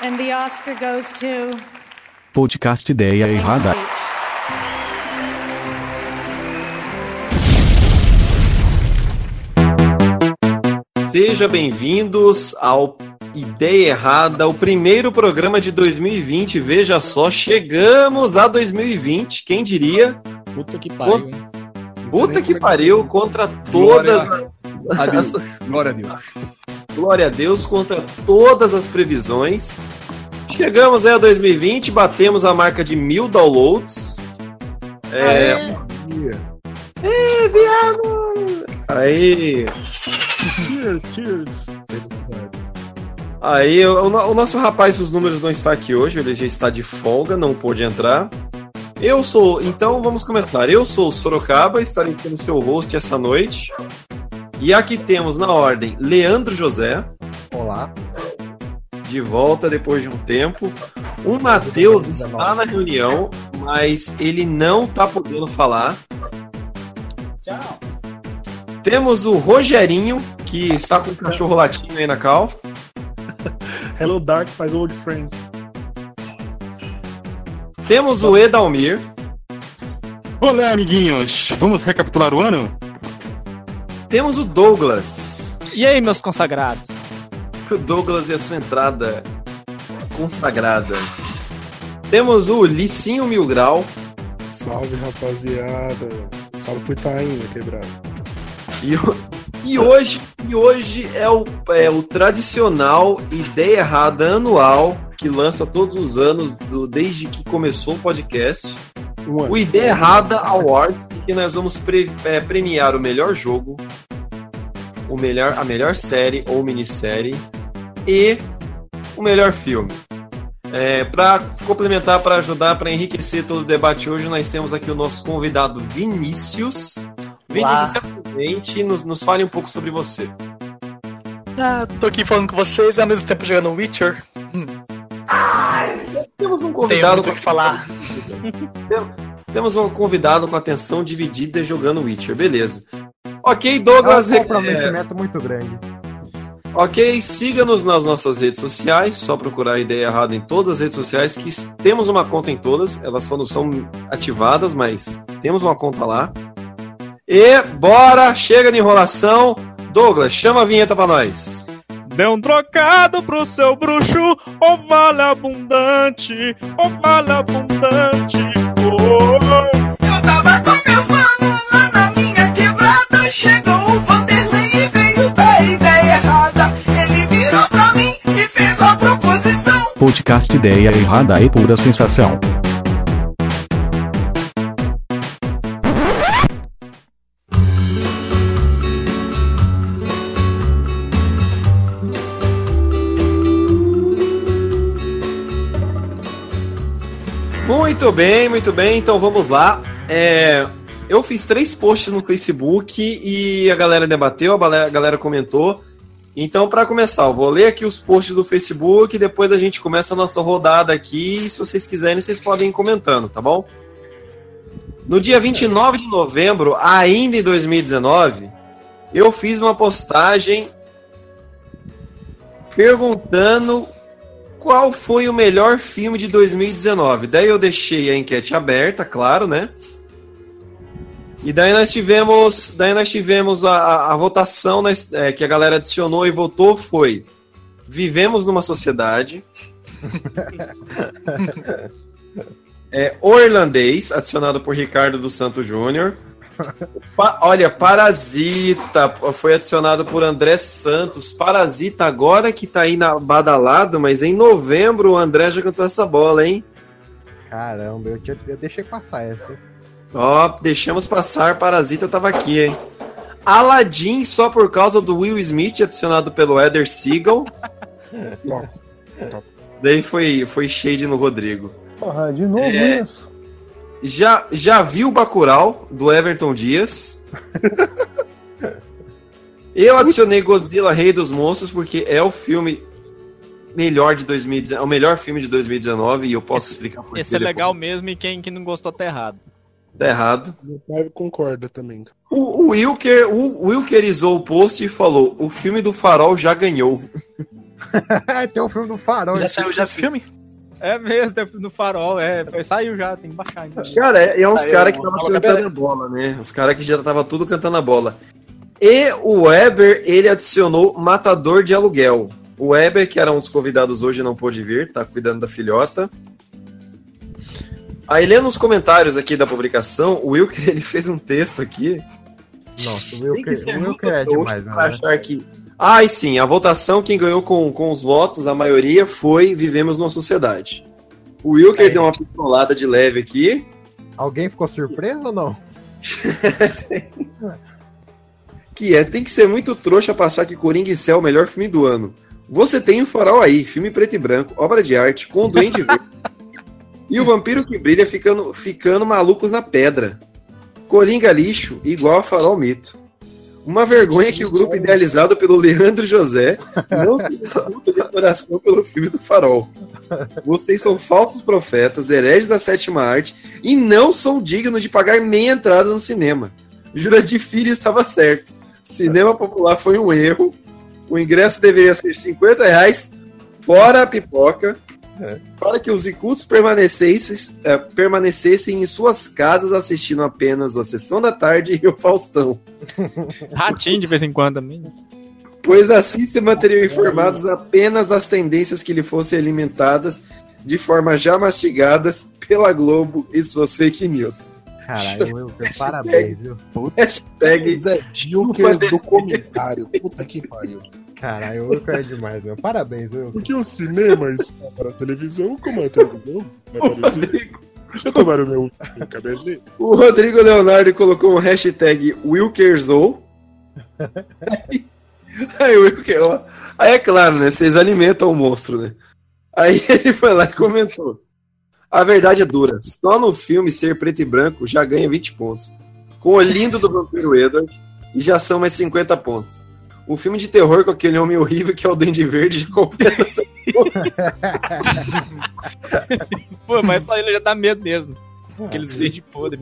And the Oscar goes to Podcast Ideia Errada. Seja bem-vindos ao Ideia Errada, o primeiro programa de 2020. Veja só, chegamos a 2020. Quem diria? Puta que pariu, hein? Puta que pariu contra todas. A Deus. Glória a Deus. Glória a Deus contra todas as previsões. Chegamos aí a 2020, batemos a marca de mil downloads. É. É, viado! Aí. Cheers, cheers. Aí, o, o nosso rapaz, os números não está aqui hoje, ele já está de folga, não pôde entrar. Eu sou, então vamos começar. Eu sou o Sorocaba, estarei sendo seu host essa noite. E aqui temos na ordem Leandro José, Olá. de volta depois de um tempo. O Matheus está na reunião, mas ele não está podendo falar. Tchau. Temos o Rogerinho, que está com o cachorro latindo aí na cal. Hello, Dark, faz old friends. Temos o Edalmir. Olá, amiguinhos! Vamos recapitular o ano? Temos o Douglas. E aí, meus consagrados? O Douglas e a sua entrada consagrada. Temos o Licinho Mil Grau. Salve, rapaziada. Salve pro Itaim, quebrado. E, e hoje, e hoje é, o, é o tradicional Ideia Errada anual que lança todos os anos, do- desde que começou o podcast. Um. O Ideia Errada Awards, em que nós vamos pre- é, premiar o melhor jogo, o melhor, a melhor série ou minissérie e o melhor filme. É, para complementar, para ajudar, para enriquecer todo o debate hoje, nós temos aqui o nosso convidado Vinícius. Vinícius, se apresente e nos, nos fale um pouco sobre você. Ah, tô aqui falando com vocês e ao mesmo tempo jogando Witcher. Temos um Tenho convidado muito o que falar. Temos um convidado com atenção dividida jogando Witcher, beleza. Ok, Douglas. É um é, comprometimento muito grande. ok, siga-nos nas nossas redes sociais. Só procurar a ideia errada em todas as redes sociais, que temos uma conta em todas. Elas só não são ativadas, mas temos uma conta lá. E bora, chega de enrolação. Douglas, chama a vinheta pra nós. Dê um trocado pro seu bruxo, ô vale abundante, ô vale abundante. Eu tava com meus manos lá na minha quebrada. Chegou o Vanderlei e veio da ideia errada. Ele virou pra mim e fez a proposição. Podcast Ideia Errada é pura sensação. Muito bem, muito bem. Então vamos lá. É, eu fiz três posts no Facebook e a galera debateu, a galera, comentou. Então, para começar, eu vou ler aqui os posts do Facebook e depois a gente começa a nossa rodada aqui. Se vocês quiserem, vocês podem ir comentando, tá bom? No dia 29 de novembro, ainda em 2019, eu fiz uma postagem perguntando qual foi o melhor filme de 2019. Daí eu deixei a enquete aberta, claro, né? E daí nós tivemos, daí nós tivemos a, a, a votação nós- é, que a galera adicionou e votou foi Vivemos numa sociedade. é, o Irlandês, adicionado por Ricardo dos Santos Júnior. Pa- olha, Parasita foi adicionado por André Santos. Parasita agora que tá aí na badalado, mas em novembro o André já cantou essa bola, hein? Caramba, eu, tinha- eu deixei passar essa. Ó, deixamos passar, Parasita tava aqui, hein? Aladdin só por causa do Will Smith, adicionado pelo Eder Seagal. Top. Top. Daí foi, foi shade no Rodrigo. Porra, de novo É. isso. Já, já viu o Bacurau, do Everton Dias. Eu adicionei Godzilla Rei dos Monstros porque é o filme melhor de 2019, o melhor filme de 2019 e eu posso explicar por Esse quê é legal depois. mesmo e quem, quem não gostou tá errado. Tá errado. Meu pai concorda também. O, o Wilker, o Wilker isou o post e falou: o filme do farol já ganhou. Tem um filme do Farol. Já saiu já esse filme? É mesmo, no farol, é. Saiu já, tem que baixar ainda. Cara, é, é uns caras que fala, cantando a bola, né? Os caras que já tava tudo cantando a bola. E o Weber, ele adicionou Matador de Aluguel. O Weber, que era um dos convidados hoje, não pôde vir, tá cuidando da filhota. Aí, lendo os comentários aqui da publicação, o Wilker, ele fez um texto aqui. Nossa, o Tem Wilker, que ser o muito Wilker é demais, pra né? achar que... Ah, e sim, a votação, quem ganhou com, com os votos, a maioria, foi Vivemos numa Sociedade. O Wilker É. deu uma pistolada de leve aqui. Alguém ficou surpreso ou não? Que é, tem que ser muito trouxa pra achar que Coringa em Céu é o melhor filme do ano. Você tem o Farol aí, filme preto e branco, obra de arte, com o Duende Verde. e o Vampiro que Brilha ficando, ficando malucos na pedra. Coringa lixo, igual a Farol Mito. Uma vergonha que o grupo idealizado pelo Leandro José não tem puta de adoração pelo filme do Farol. Vocês são falsos profetas, hereges da sétima arte e não são dignos de pagar meia entrada no cinema. Jurandir Filho estava certo. Cinema popular foi um erro. O ingresso deveria ser 50 reais, fora a pipoca, para que os incultos permanecessem, eh, permanecessem em suas casas assistindo apenas a Sessão da Tarde e o Faustão. Ratinho de vez em quando também. Pois assim se manteriam informados apenas das tendências que lhe fossem alimentadas de forma já mastigadas pela Globo e suas fake news. Caralho, Wilker, parabéns, viu? Hashtag Zé Dilker do comentário. Puta que pariu. Caralho, o Wilker é demais, meu. Parabéns, Wilker. Porque o cinema está para a televisão, como a televisão vai para o cinema. Deixa eu tomar o meu, meu cabelinho. O Rodrigo Leonardo colocou um hashtag Wilkerzou. Aí o Wilker, ó. Aí é claro, né? Vocês alimentam o monstro, né? Aí ele foi lá e comentou. A verdade é dura. Só no filme ser preto e branco já ganha 20 pontos. Com o lindo do vampiro Edward, e já são mais 50 pontos. Um filme de terror com aquele homem horrível que é o Duende Verde já completa Pô, mas só ele já dá medo mesmo. Aqueles dentes podres.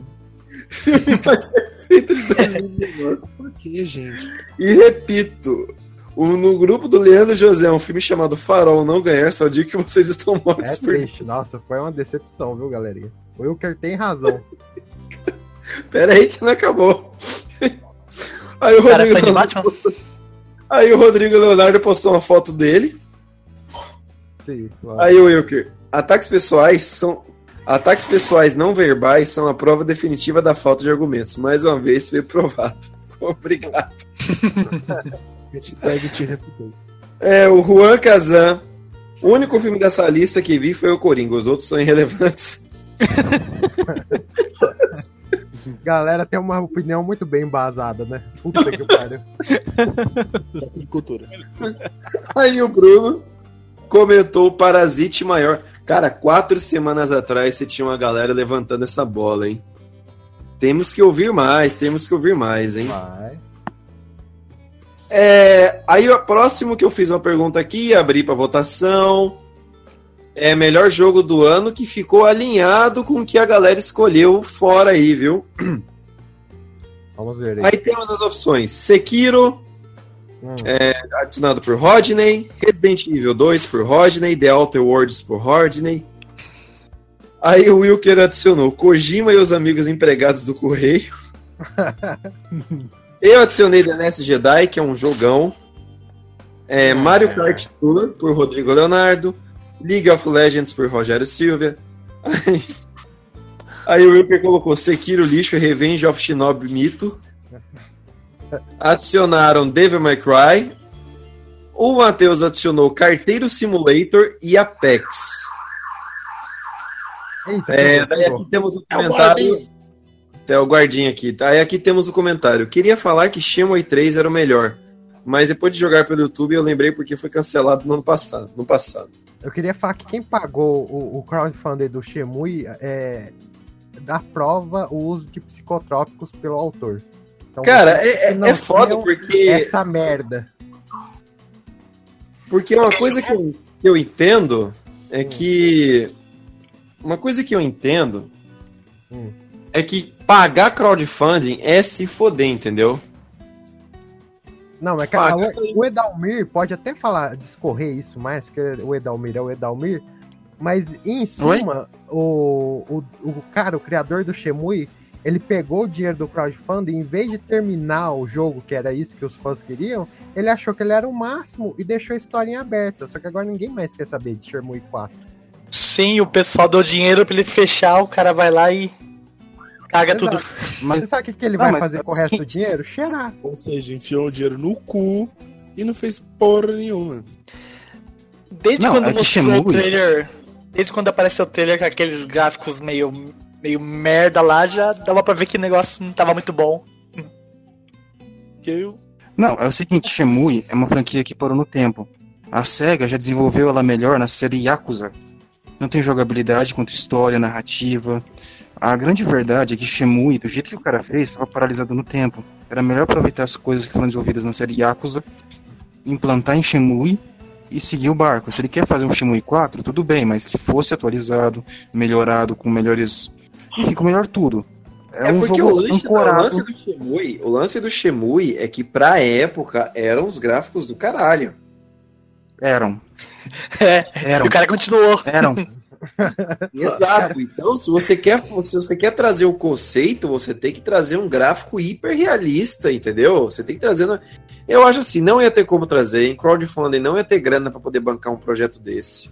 feito de 2019. Por que, gente? E repito, no grupo do Leandro José, um filme chamado Farol Não Ganhar, só digo que vocês estão mortos É por triste. Nossa, foi uma decepção, viu, galerinha? O Wilker tem razão. Pera aí que não acabou. Aí o Cara, Rodrigo fã de Batman? Aí o Rodrigo Leonardo postou uma foto dele. Sim, claro. Aí o Wilker, ataques pessoais são ataques pessoais não verbais são a prova definitiva da falta de argumentos. Mais uma vez foi provado. Obrigado. Hashtag te refutei. É, o Juan Kazan. O único filme dessa lista que vi foi o Coringa, os outros são irrelevantes. Galera tem uma opinião muito bem embasada, né? Puta que pariu. De cultura. Aí o Bruno comentou Parasite maior. Cara, quatro semanas atrás você tinha uma galera levantando essa bola, hein? Temos que ouvir mais, temos que ouvir mais, hein? Vai. É, aí o próximo que eu fiz uma pergunta aqui, abri para votação. É melhor jogo do ano que ficou alinhado com o que a galera escolheu fora aí, viu? Vamos ver aí. Aí temos as opções: Sekiro, Hum. é, adicionado por Rodney, Resident Evil 2 por Rodney, The Outer Worlds por Rodney. Aí o Wilker adicionou Kojima e os amigos empregados do Correio. Eu adicionei The Last Jedi, que é um jogão. É, Mario Kart Tour por Rodrigo Leonardo. League of Legends por Rogério Silva. Aí, aí o Wilker colocou Sekiro Lixo e Revenge of Shinobi Mito. Adicionaram Devil May Cry. O Matheus adicionou Carteiro Simulator e Apex. Eita, É, daí aqui temos o comentário. Até o guardinha aqui. Aí aqui temos o comentário. Queria falar que Shenmue 3 era o melhor. Mas depois de jogar pelo YouTube, eu lembrei porque foi cancelado no ano passado. No passado. Eu queria falar que quem pagou o, o crowdfunding do Shemui é da prova o uso de psicotrópicos pelo autor. Então, Cara, é, é- é foda porque. essa merda. Porque uma coisa que eu, que eu entendo é que. Uma coisa que eu entendo Hum. é que pagar crowdfunding é se foder, entendeu? Não, mas Ah, cara, o, o Edalmir pode até falar, discorrer isso mais, porque o Edalmir é o Edalmir, mas em suma, o, o, o cara, o criador do Shemui, ele pegou o dinheiro do crowdfunding, em vez de terminar o jogo, que era isso que os fãs queriam, ele achou que ele era o máximo e deixou a história em aberta. Só que agora ninguém mais quer saber de Shemui 4. Sim, o pessoal deu dinheiro pra ele fechar, o cara vai lá e caga Exato. tudo. Mas Você sabe o que, ele Não, vai fazer com o resto do dinheiro? Cheirar. Ou seja, enfiou o dinheiro no cu e não fez porra nenhuma. Desde Não, quando é mostrou o trailer. Desde quando apareceu o trailer com aqueles gráficos meio, meio merda lá, já dava pra ver que o negócio não tava muito bom. Eu- Não, é o seguinte, Shemui é uma franquia que parou no tempo. A SEGA já desenvolveu ela melhor na série Yakuza. Não tem jogabilidade quanto história, narrativa. A grande verdade é que Shemui, do jeito que o cara fez, estava paralisado no tempo. Era melhor aproveitar as coisas que foram desenvolvidas na série Yakuza, implantar em Shemui e seguir o barco. Se ele quer fazer um Shemui 4, tudo bem, mas que fosse atualizado, melhorado, com melhores... Enfim, com melhor tudo. É, É, um porque o lance, o ancorado... lance do Shemui, o lance do Shemui é que pra época eram os gráficos do caralho. Eram. É, Eram. e o cara continuou. Eram. Exato. Então, se você quer, se você quer trazer o conceito, você tem que trazer um gráfico hiper realista, entendeu? Você tem que trazer. uma- Eu acho assim, não ia ter como trazer em crowdfunding, não ia ter grana pra poder bancar um projeto desse.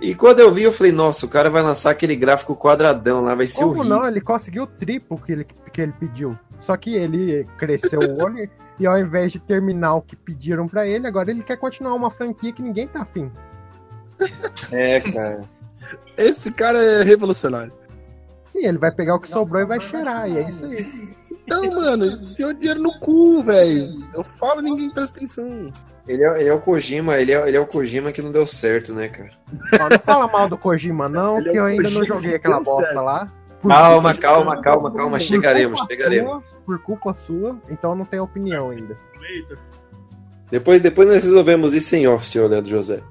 E quando eu vi, eu falei, nossa, o cara vai lançar aquele gráfico quadradão lá, vai ser Como horrível. não? Ele conseguiu o triplo que ele, que ele pediu. Só que ele cresceu o olho e ao invés de terminar o que pediram pra ele, agora ele quer continuar uma franquia que ninguém tá afim. É, cara. Esse cara é revolucionário. Sim, ele vai pegar o que sobrou e vai cheirar, e é isso aí. Não, mano, enfiou o dinheiro no cu, velho. Eu falo ninguém presta atenção. Ele é, ele é o Kojima, ele é, ele é o Kojima que não deu certo, né, cara? Ó, não fala mal do Kojima, não, Ele é que eu o ainda não Kojima joguei que aquela bosta certo. lá. Por Calma, calma, calma, calma, por chegaremos, chegaremos. sua, por culpa sua, então eu não tenho opinião ainda. Depois, depois nós resolvemos isso em off, senhor Leandro José.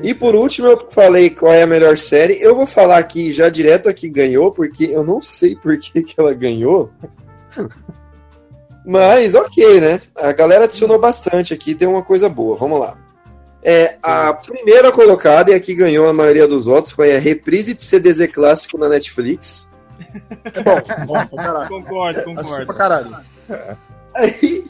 E por último, eu falei qual é a melhor série. Eu vou falar aqui já direto a que ganhou, porque eu não sei por que, que ela ganhou. Mas ok, né? A galera adicionou bastante aqui, tem uma coisa boa. Vamos lá. É, a primeira colocada, e aqui ganhou a maioria dos votos, foi a reprise de CDZ clássico na Netflix. É bom, bom pra caralho. Concordo, concordo. pra caralho. Aí,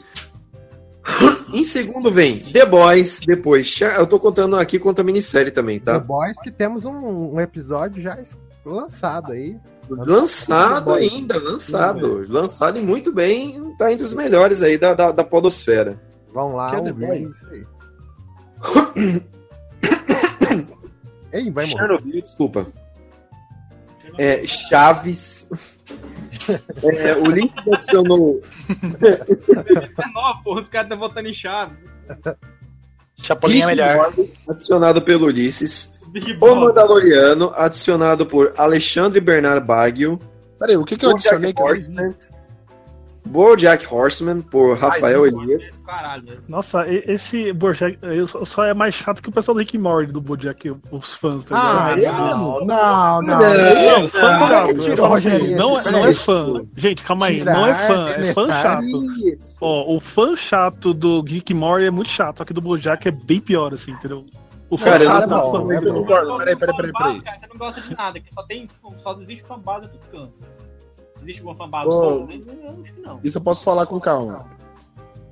em segundo vem The Boys, depois. Eu tô contando aqui conta a minissérie também, The tá? Boys que temos um, um episódio já lançado aí. Lançado ainda, lançado. Lançado e muito bem, tá entre os melhores aí da, da, da podosfera. Vão lá Que é The ouvir Boys? isso aí. Ei, vai morrer. Chernobyl, desculpa. É, Chaves. É, o link que adicionou. Não, porra, os caras estão votando em chave. Chapolin é melhor. Adicionado pelo Ulisses. O. Mandaloriano, adicionado por Alexandre Bernard Baggio. Peraí, o que que eu adicionei que? Horseman. Bojack Horseman, por Rafael Elias. Caralho. né? Nossa, esse Bojack eu só é mais chato que o pessoal do Rick Morty do Bojack, os fãs, tá Ah, ligado? não, não, não. Não, Não, fã não, Fala assim, Rogério, não, é- não é fã. Gente, calma aí. Não é fã, é fã chato. Ó, o fã chato do Rick Morty é muito chato, só que do Bojack é bem pior, assim, entendeu? O fã Cara, chato não- é fã. não. Peraí, peraí, peraí. Cara, não gosta de nada, que só tem. Só existe fanbase, tudo cansa. Existe alguma fanbase boa? Eu acho que não. Isso eu posso falar com calma.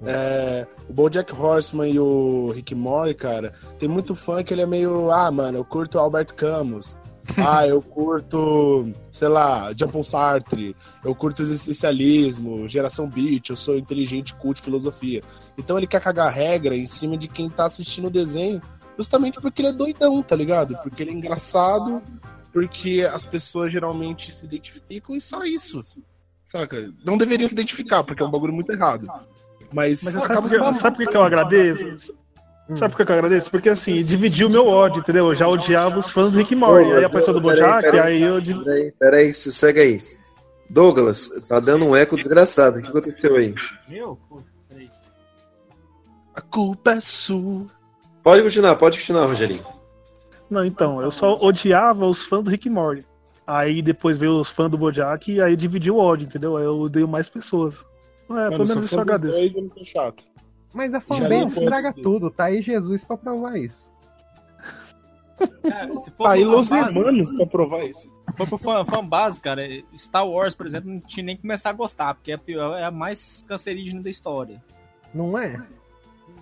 É, o BoJack Horseman e o Rick Mori, cara, tem muito fã que ele é meio, ah, mano, eu curto Albert Camus. Ah, eu curto, sei lá, Jean-Paul Sartre. Eu curto existencialismo, geração beat, eu sou inteligente, culto, filosofia. Então ele quer cagar regra em cima de quem tá assistindo o desenho, justamente porque ele é doidão, tá ligado? Porque ele é engraçado, porque as pessoas geralmente se identificam e só isso. Saca? Não deveriam se identificar, porque é um bagulho muito errado. Mas, Mas ah, sabe, acaba por que- sabe que eu agradeço? Sabe por que eu agradeço? Porque assim, dividiu o meu ódio, entendeu? Eu já odiava os fãs do Rick Morty. Aí apareceu do Bojack, peraí, aí eu. Peraí, peraí, sossega aí. Douglas, tá dando um eco desgraçado. O que aconteceu aí? Meu? Pô, peraí. A culpa é sua. Pode continuar, pode continuar, Rogerinho. Não, então, eu só odiava os fãs do Rick and Morty. Aí depois veio os fãs do Bojack e aí dividiu o ódio, entendeu? Aí eu odeio mais pessoas. É, Mano, pelo menos isso eu agradeço. dois, eu chato. Mas a fanbase estraga tudo, tá aí Jesus pra provar isso. Cara, se for Tá aí Los fanbase- Hermanos pra provar isso. Se for pro fã, fã base, cara, Star Wars, por exemplo, não tinha nem que começar a gostar, porque é a, pior, é a mais cancerígena da história. Não é?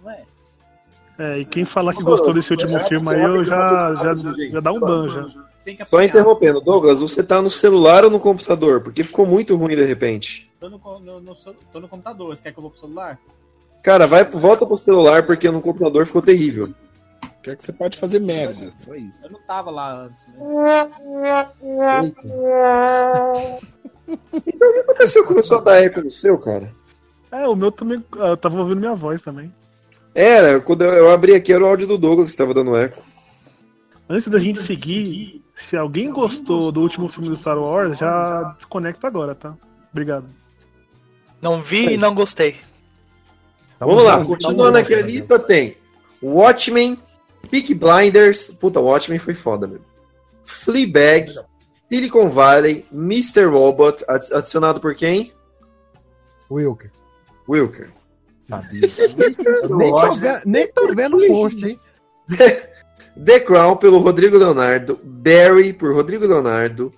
Não é? É, e quem falar que gostou desse último filme aí, eu já, já, já dá um ban já. Tem que Só interrompendo, Douglas, você tá no celular ou no computador? Porque ficou muito ruim de repente. Tô no, no- no- tô no computador, você quer que eu vou pro celular? Cara, vai, volta pro celular porque no computador ficou terrível. Quer que você pode fazer merda, só isso. Eu não tava lá antes. Né? Então o que aconteceu? Começou a dar eco no seu, cara? É, o meu também. Eu tava ouvindo minha voz também. Era, quando eu, abri aqui era o áudio do Douglas que tava dando eco. Antes da gente seguir, se alguém gostou do último filme do Star Wars, já desconecta agora, tá? Obrigado. Não vi e não gostei. Vamos lá, continuando aqui a lista tem Watchmen, Peak Blinders, puta, Watchmen foi foda mesmo. Fleabag, Silicon Valley, Mr. Robot, adi- adicionado por quem? Wilker. Wilker. Sabia. nem, tô vendo, nem tô vendo o post, hein? The Crown pelo Rodrigo Leonardo, Barry por Rodrigo Leonardo,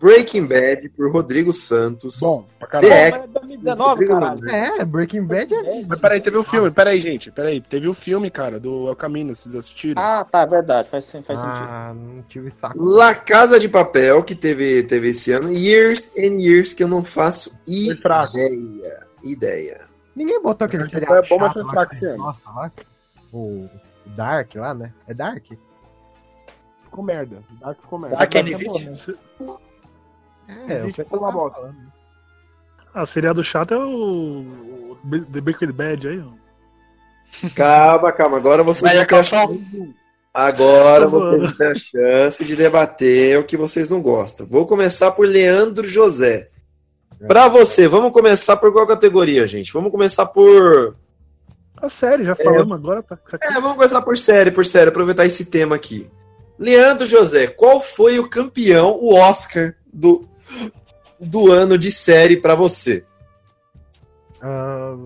Breaking Bad por Rodrigo Santos. Bom, pra The caralho. Act, 2019, Rodrigo caralho. É, Breaking Bad é. Mas peraí, teve o filme, peraí, gente, peraí. Teve o filme, cara, do El Camino, vocês assistiram? Ah, tá, verdade, faz, faz sentido. Ah, não tive saco. La Casa de Papel, que teve, teve esse ano. Years and Years, que eu não faço ideia. Ideia. Ninguém botou aquele seriado bom, mas chato lá fraco que esse ano. Nossa, lá. O Dark lá, né? É Dark? Ficou merda. Dark ficou merda. Dark ainda existe? É, eu Existe, foi uma bosta. Ah, seriado chato é o. o The Breaking Bad aí, ó. Calma, calma. Agora vocês a a calção? Agora Tô vocês vão ter a chance de debater o que vocês não gostam. Vou começar por Leandro José. Pra você, vamos começar por qual categoria, gente? Vamos começar por. A série, já falamos agora, tá. É, vamos começar por série, por série, aproveitar esse tema aqui. Leandro José, qual foi o campeão, o Oscar do, do ano de série pra você? Ah,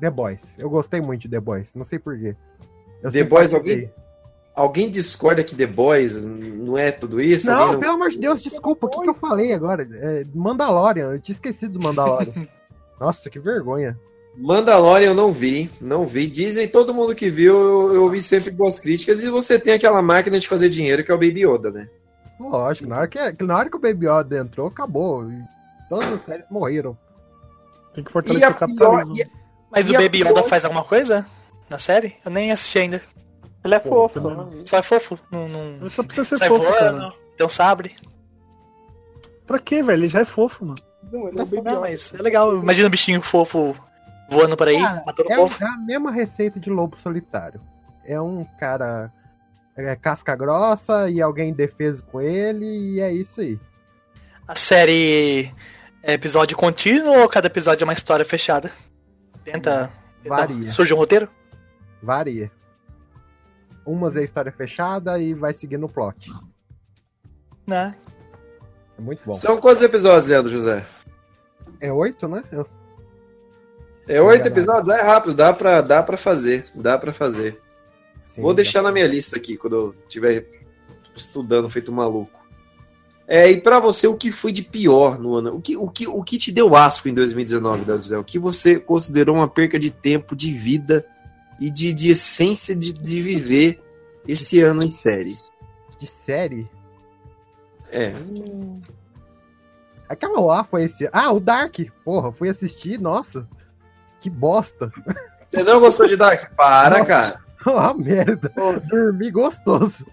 The Boys. Eu gostei muito de The Boys. Não sei porquê. Eu The Boys, alguém? Alguém discorda que The Boys não é tudo isso? Não, Alguém pelo amor de Deus, desculpa. O que, que eu falei agora? É, Mandalorian. Eu tinha esquecido do Mandalorian. Nossa, que vergonha. Mandalorian eu não vi, não vi. Dizem todo mundo que viu, eu, eu ouvi sempre boas críticas. E você tem aquela máquina de fazer dinheiro que é o Baby Yoda, né? Lógico, na hora que, na hora que o Baby Yoda entrou, acabou. Todas as séries morreram. Tem que E fortalecer a o capitalismo. pior- e- Mas E o a Baby pior- Yoda faz alguma coisa na série? Eu nem assisti ainda. Ele é fofo, Pô, né? Só é fofo. Não, não... Ele só precisa ser Sai fofo, voando, cara. tem um sabre. Pra quê, velho? Ele já é fofo, mano. Não, ele é Não, Yoda. mas é legal. Imagina um bichinho fofo voando por aí, Cara, matando o é, povo. é a mesma receita de lobo solitário. É um cara é, casca grossa e alguém defeso com ele, e é isso aí. A série é episódio contínuo ou cada episódio é uma história fechada? Tenta. tenta- Varia. Surge um roteiro? Varia. Umas é história fechada e vai seguindo o plot. Né? É muito bom. São quantos episódios, Leandro José? É oito, né? Eu- É oito Enganado. episódios? É rápido, dá pra, dá pra fazer. Dá pra fazer. sim, Vou deixar na minha lista aqui quando eu estiver estudando feito maluco. É, e pra você, o que foi de pior no ano? O que, o que, o que te deu asco em 2019, Leandro José? O que você considerou uma perca de tempo, de vida e de, de essência de, de viver esse ano em série? De série? É. Aquela lá foi esse. Ah, o Dark! Porra, fui assistir, nossa. Que bosta. Você não gostou de Dark? Para, cara. Ah, merda. Dormi gostoso.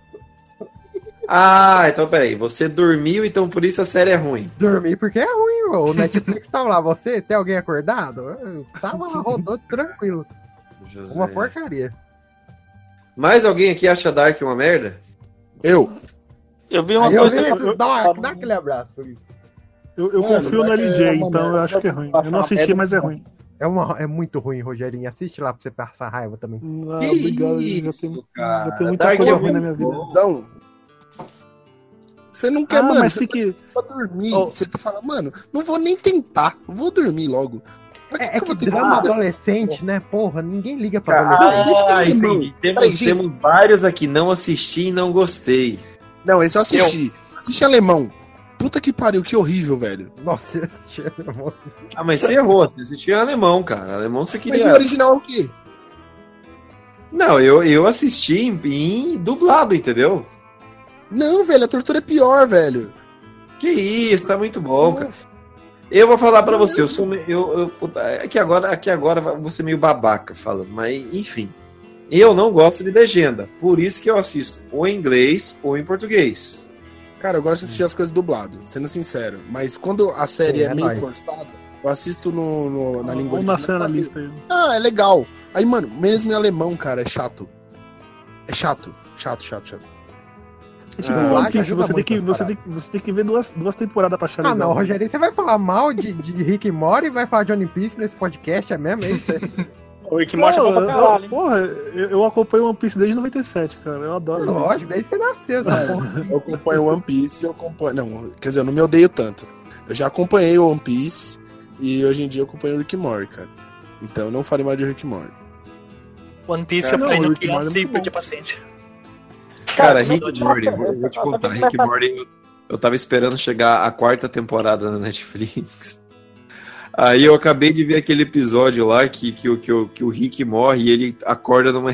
Ah, então peraí. Você dormiu, então por isso a série é ruim. Dormi porque é ruim, ô. o Netflix tava lá. Você, tem alguém acordado? Eu tava lá, rodou tranquilo. José. Uma porcaria. Mais alguém aqui acha Dark uma merda? Eu. Eu vi uma Aí eu coisa. vi isso, dá, uma- dá aquele abraço. Eu, eu Mano, confio no é LJ, uma então eu merda. acho que é ruim. Eu não assisti, mas é ruim. É, uma, é muito ruim, Rogerinho. Assiste lá pra você passar raiva também. Não, Que obrigado, eu já isso, tenho, cara. já tenho muita Dark coisa é ruim na minha vida. Visão. Você não quer, Ah, mano, mas você tá que. pra dormir. Oh. Você fala, mano, não vou nem tentar. Vou dormir logo. É, é que drama adolescente, né? Porra, ninguém liga pra Ah, adolescente. entendi. Temos, Peraí, gente. temos vários aqui, não assisti e não gostei. Não, esse eu assisti. Assisti alemão. Puta que pariu, que horrível, velho. Nossa, eu assisti alemão. Ah, mas você errou, você assistiu em alemão, cara. Alemão você Mas queria. o original é o quê? Não, eu, eu assisti em, em dublado, entendeu? Não, velho, a tortura é pior, velho. Que isso, tá muito bom, cara. Eu vou falar pra você, eu sou. Eu, eu, puta, aqui agora, aqui agora eu vou ser meio babaca falando, mas enfim. Eu não gosto de legenda, por isso que eu assisto ou em inglês ou em português. Cara, eu gosto de assistir as coisas dublado, sendo sincero. Mas quando a série Sim, é, é meio nóis. forçada, eu assisto no, no- na língua Vamos nascer na original. lista aí. Ah, é legal. Aí, mano, mesmo em alemão, cara, é chato. É chato. Chato, chato, chato. É tipo Ah, One Piece, você tem, que, você, tem, você tem que ver duas, duas temporadas pra achar Ah, legal. não, Rogério, você vai falar mal de, de Rick e Morty e vai falar de One Piece nesse podcast, é mesmo? É isso? O Rick Morty é bom pra eu- caralho? Porra, eu, eu acompanho One Piece desde 97, cara. Eu adoro. isso. Lógico, daí você nasceu, essa porra. Eu acompanho One Piece eu acompanho. Não, quer dizer, eu não me odeio tanto. Eu já acompanhei o One Piece e hoje em dia eu acompanho o Rick Morty, cara. Então eu não falei mais de Rick Morty. One Piece É, eu não, parei o no Rick and Morty é 500 e perdi a bom. paciência. Cara, é Rick e Morty, tá? eu vou te contar. Rick tá- Morty, eu, eu tava esperando chegar a quarta temporada na Netflix. Aí eu acabei de ver aquele episódio lá que, que, o- que, o- que o Rick morre e ele acorda numa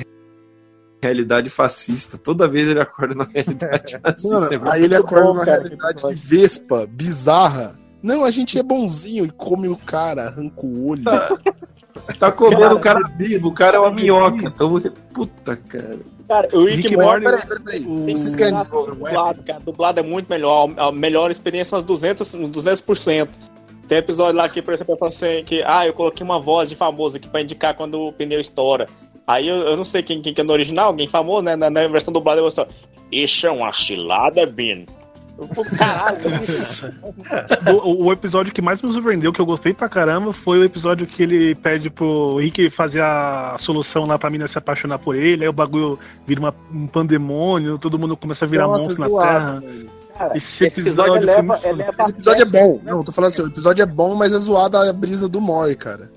realidade fascista. Toda vez ele acorda numa realidade fascista. Mano, É aí ele acorda bom, numa cara, realidade de Vespa, bizarra. Não, a gente é bonzinho e come o cara, arranca o olho. Tá comendo Cara, o cara vivo, o cara é uma céu, minhoca. Então, puta, cara. Cara, o Rick, Rick Morty Peraí, peraí, peraí. O- Vocês querem Dublado, desenvolver um app? dublado, cara. Dublado é muito melhor. A melhor experiência uns 200, uns 200%. Tem episódio lá que, por exemplo, eu falo assim, que ah, eu coloquei uma voz de famoso aqui pra indicar quando o pneu estoura. Aí eu, eu não sei quem, quem que é no original, alguém famoso, né? Na, na versão dublada eu vou só. Isso é uma cilada, Bin. Caralho, O, o episódio que mais me surpreendeu, que eu gostei pra caramba, foi o episódio que ele pede pro Rick fazer a solução lá pra mina se apaixonar por ele, aí o bagulho vira uma- um pandemônio, todo mundo começa a virar Nossa, monstro na zoado, Terra. velho. cara, Esse esse episódio eleva, eleva Esse episódio é bom. Não, tô falando assim, o episódio é bom, mas é zoado a brisa do Mori, cara.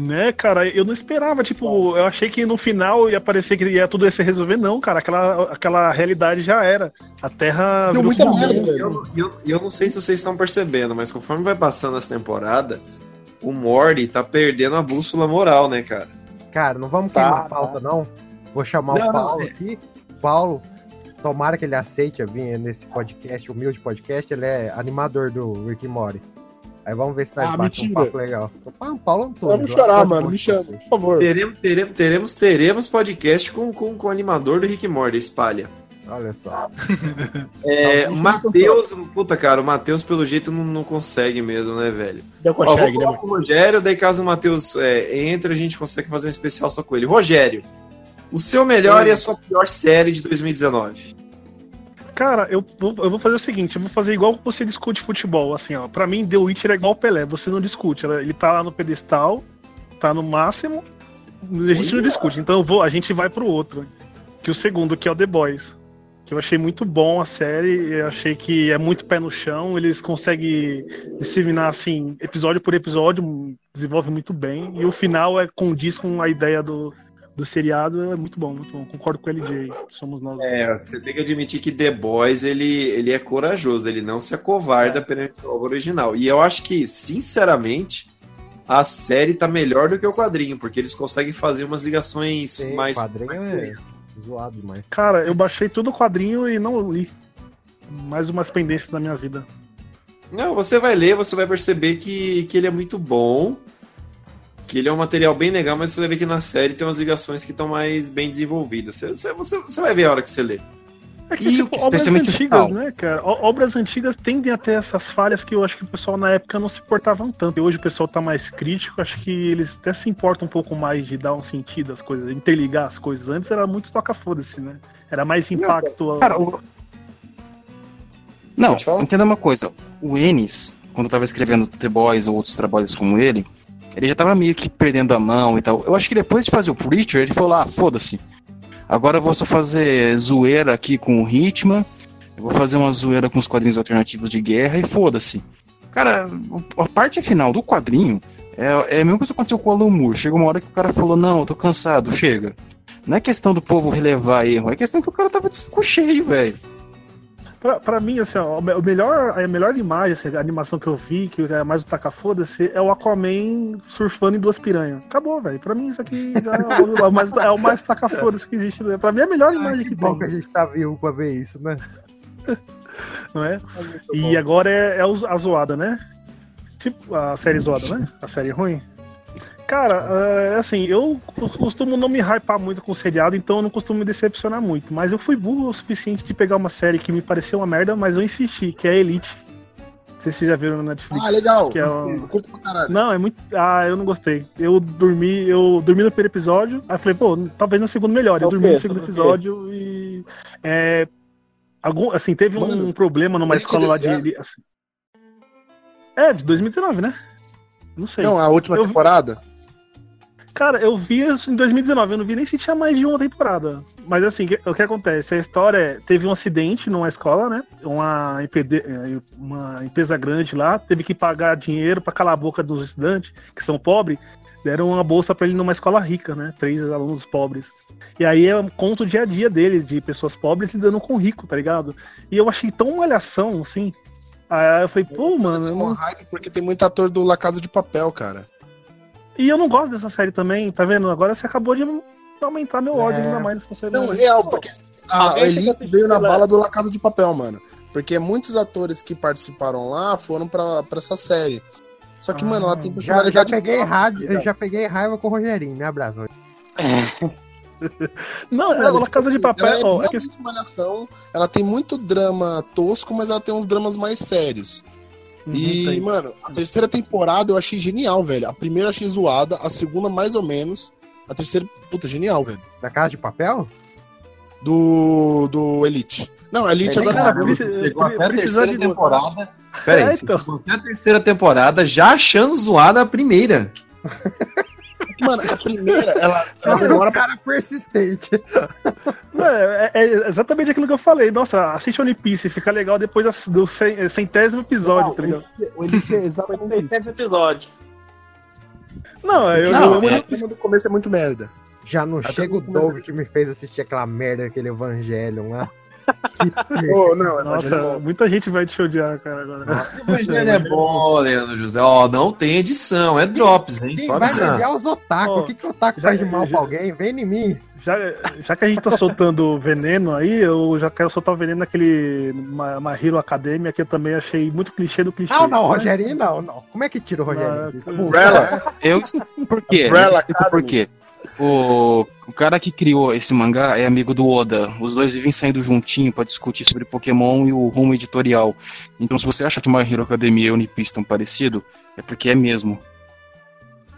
Né, cara, eu não esperava, tipo, eu achei que no final ia parecer que ia tudo ia se resolver, não, cara, aquela, aquela realidade já era. A Terra. Deu muita merda, velho. Eu, eu, eu não sei se vocês estão percebendo, mas conforme vai passando essa temporada, o Morty tá perdendo a bússola moral, né, cara? Cara, não vamos Tá, queimar a tá. pauta, não. Vou chamar Não, o não, Paulo é. aqui. Paulo, tomara que ele aceite vir nesse podcast, humilde podcast. Ele é animador do Rick Morty. Aí vamos ver se nós Ah, batemos um papo legal. Paulo Antônio. Vamos chorar, mano. Me chama, por favor. Teremos, teremos, teremos, teremos podcast com, com, com o animador do Rick Morty, espalha. Olha só. É, Não, o Matheus, puta cara, o Matheus pelo jeito não, não consegue mesmo, né, velho? Não Ó, consegue, vou né, com o Rogério, daí caso o Matheus é, entre, a gente consegue fazer um especial só com ele. Rogério, o seu melhor e a sua pior série de 2019? Cara, eu, vou- eu vou fazer o seguinte, eu vou fazer igual você discute futebol, assim, ó. Pra mim, The Witcher é igual o Pelé, você não discute. Ele tá lá no pedestal, tá no máximo, a gente não discute. Então vou, a gente vai pro outro. Que o segundo, que é o The Boys. Que eu achei muito bom a série, eu achei que é muito pé no chão, eles conseguem disseminar, assim, episódio por episódio, desenvolve muito bem. E o final é condiz com a ideia do, do seriado, é muito bom, muito bom. Concordo com o LJ, somos nós. É, você tem que admitir que The Boys, ele, ele é corajoso, ele não se acovarda perante a obra original. E eu acho que, sinceramente, a série tá melhor do que o quadrinho, porque eles conseguem fazer umas ligações Sim, mais... o quadrinho mais é zoado demais. Cara, eu baixei todo o quadrinho e não li. Mais umas pendências da minha vida. Não, você vai ler, você vai perceber que, que ele é muito bom, que ele é um material bem legal, mas você vai ver que na série tem umas ligações que estão mais bem desenvolvidas. Você, você, você, vai ver a hora que você lê. É que, E tipo, obras antigas, né, cara? O- Obras antigas tendem a ter essas falhas que eu acho que o pessoal na época não se importavam tanto. E hoje o pessoal tá mais crítico, acho que eles até se importam um pouco mais de dar um sentido às coisas, interligar as coisas. Antes era muito toca foda-se, né? Era mais impacto. Cara, o- Não, entenda uma coisa. O Ennis, quando tava escrevendo The Boys ou outros trabalhos como ele, ele já tava meio que perdendo a mão e tal. Eu acho que depois de fazer o Preacher, ele falou: ah, foda-se. Agora eu vou só fazer zoeira aqui com o Hitman. Eu vou fazer uma zoeira com os quadrinhos alternativos de guerra e foda-se. Cara, a parte final do quadrinho é, é a mesma coisa que aconteceu com o Alan Moore. Chega uma hora que o cara falou, não, eu tô cansado, chega. Não é questão do povo relevar erro, é questão que o cara tava de saco cheio, velho. Pra, pra mim, assim, ó, o me- o melhor, a melhor imagem, assim, a animação que eu vi, que é mais o taca foda-se, é o Aquaman surfando em duas piranhas. Acabou, velho. Pra mim, isso aqui já é o mais, é o mais taca foda-se que existe. né? Pra mim, é a melhor imagem que, Que bom tem. que a gente tá vivo pra ver isso, né? não é? E agora é, é a zoada, né? Tipo, a série zoada, né? A série ruim. Cara, é, assim, eu costumo não me hypar muito com seriado, então eu não costumo me decepcionar muito. Mas eu fui burro o suficiente de pegar uma série que me pareceu uma merda, mas eu insisti, que é Elite. Não sei se vocês já viram na Netflix. Ah, legal. Que é um- Eu curto pra caralho. Não, é muito. Ah, eu não gostei. Eu dormi, eu dormi no primeiro episódio, aí falei, pô, talvez no segundo melhor. Eu dormi no segundo episódio e. É, algum, assim, teve um Mano, problema numa escola lá de. assim- é, de 2019, né? Não sei. Não, a última Eu vi- temporada? Cara, eu vi isso em 2019, eu não vi nem se tinha mais de uma temporada. Mas assim, o que, acontece? A história é, teve um acidente numa escola, né? Uma, eh, uma empresa grande lá teve que pagar dinheiro pra calar a boca dos estudantes, que são pobres, deram uma bolsa pra ele numa escola rica, né? Três alunos pobres. E aí é um conto o dia a dia deles, de pessoas pobres lidando com rico, tá ligado? E eu achei tão malhação, assim. Aí eu falei, pô, mano, eu Tem não, um hype porque tem muito ator do La Casa de Papel, cara. E eu não gosto dessa série também, tá vendo? Agora você acabou de aumentar meu ódio É. ainda mais dessa série. Não, real, porque a Alguém Elite veio na bala do La Casa de Papel, mano. Porque muitos atores que participaram lá foram pra, pra essa série. Só que, mano, ela tem Já, já personalidade. peguei própria, rádio, tá já peguei raiva com o Rogerinho, né, abraço? Não, Mano, ela tipo Casa de assim, Papel. Ela é ó, é que- realmente malhação. Ela tem muito drama tosco, mas ela tem uns dramas mais sérios. Uhum, E, tem. mano, a terceira temporada eu achei genial, velho. A primeira eu achei zoada, a segunda mais ou menos. A terceira, puta, genial, velho. Da Casa de Papel? Do, do Elite. Não, Elite Ele agora Cara, sim. preci- Chegou até a terceira de- temporada. Pera aí, É, você então. até a terceira temporada já achando zoada a primeira. Mano, a primeira, ela, ela É demora um pra. cara persistente. É, é- é exatamente aquilo que eu falei. Nossa, assiste One Piece, fica legal depois do cen- centésimo episódio, tá ligado? O é. 600 episódios. Não, eu, Não, eu- eu- O tema do começo é muito merda. Já não Até chega o Doug que me fez assistir aquela merda, aquele Evangelion lá. Ô, não, é Nossa, muita gente vai te odiar, cara, agora. Evangelho é bom, Leandro José. Ó, não tem edição, é drops, hein? Quem Só vai odiar os otaku? Ó, o que, que o otaku já- faz de mal já- pra alguém? Vem em mim. Já, já que a gente tá soltando veneno aí, eu já quero soltar o veneno naquele My Hero Academia, que eu também achei muito clichê do clichê. Não, não, Mas- Rogerinho não, não. Como é que tira o Rogerinho Ah, disso? Umbrella. Eu explico por quê. Umbrella Eu por Academy. quê. O, o cara que criou esse mangá é amigo do Oda. Os dois vivem saindo juntinho pra discutir sobre Pokémon e o rumo editorial. Então, se você acha que My Hero Academia e Piece estão parecidos, é porque é mesmo.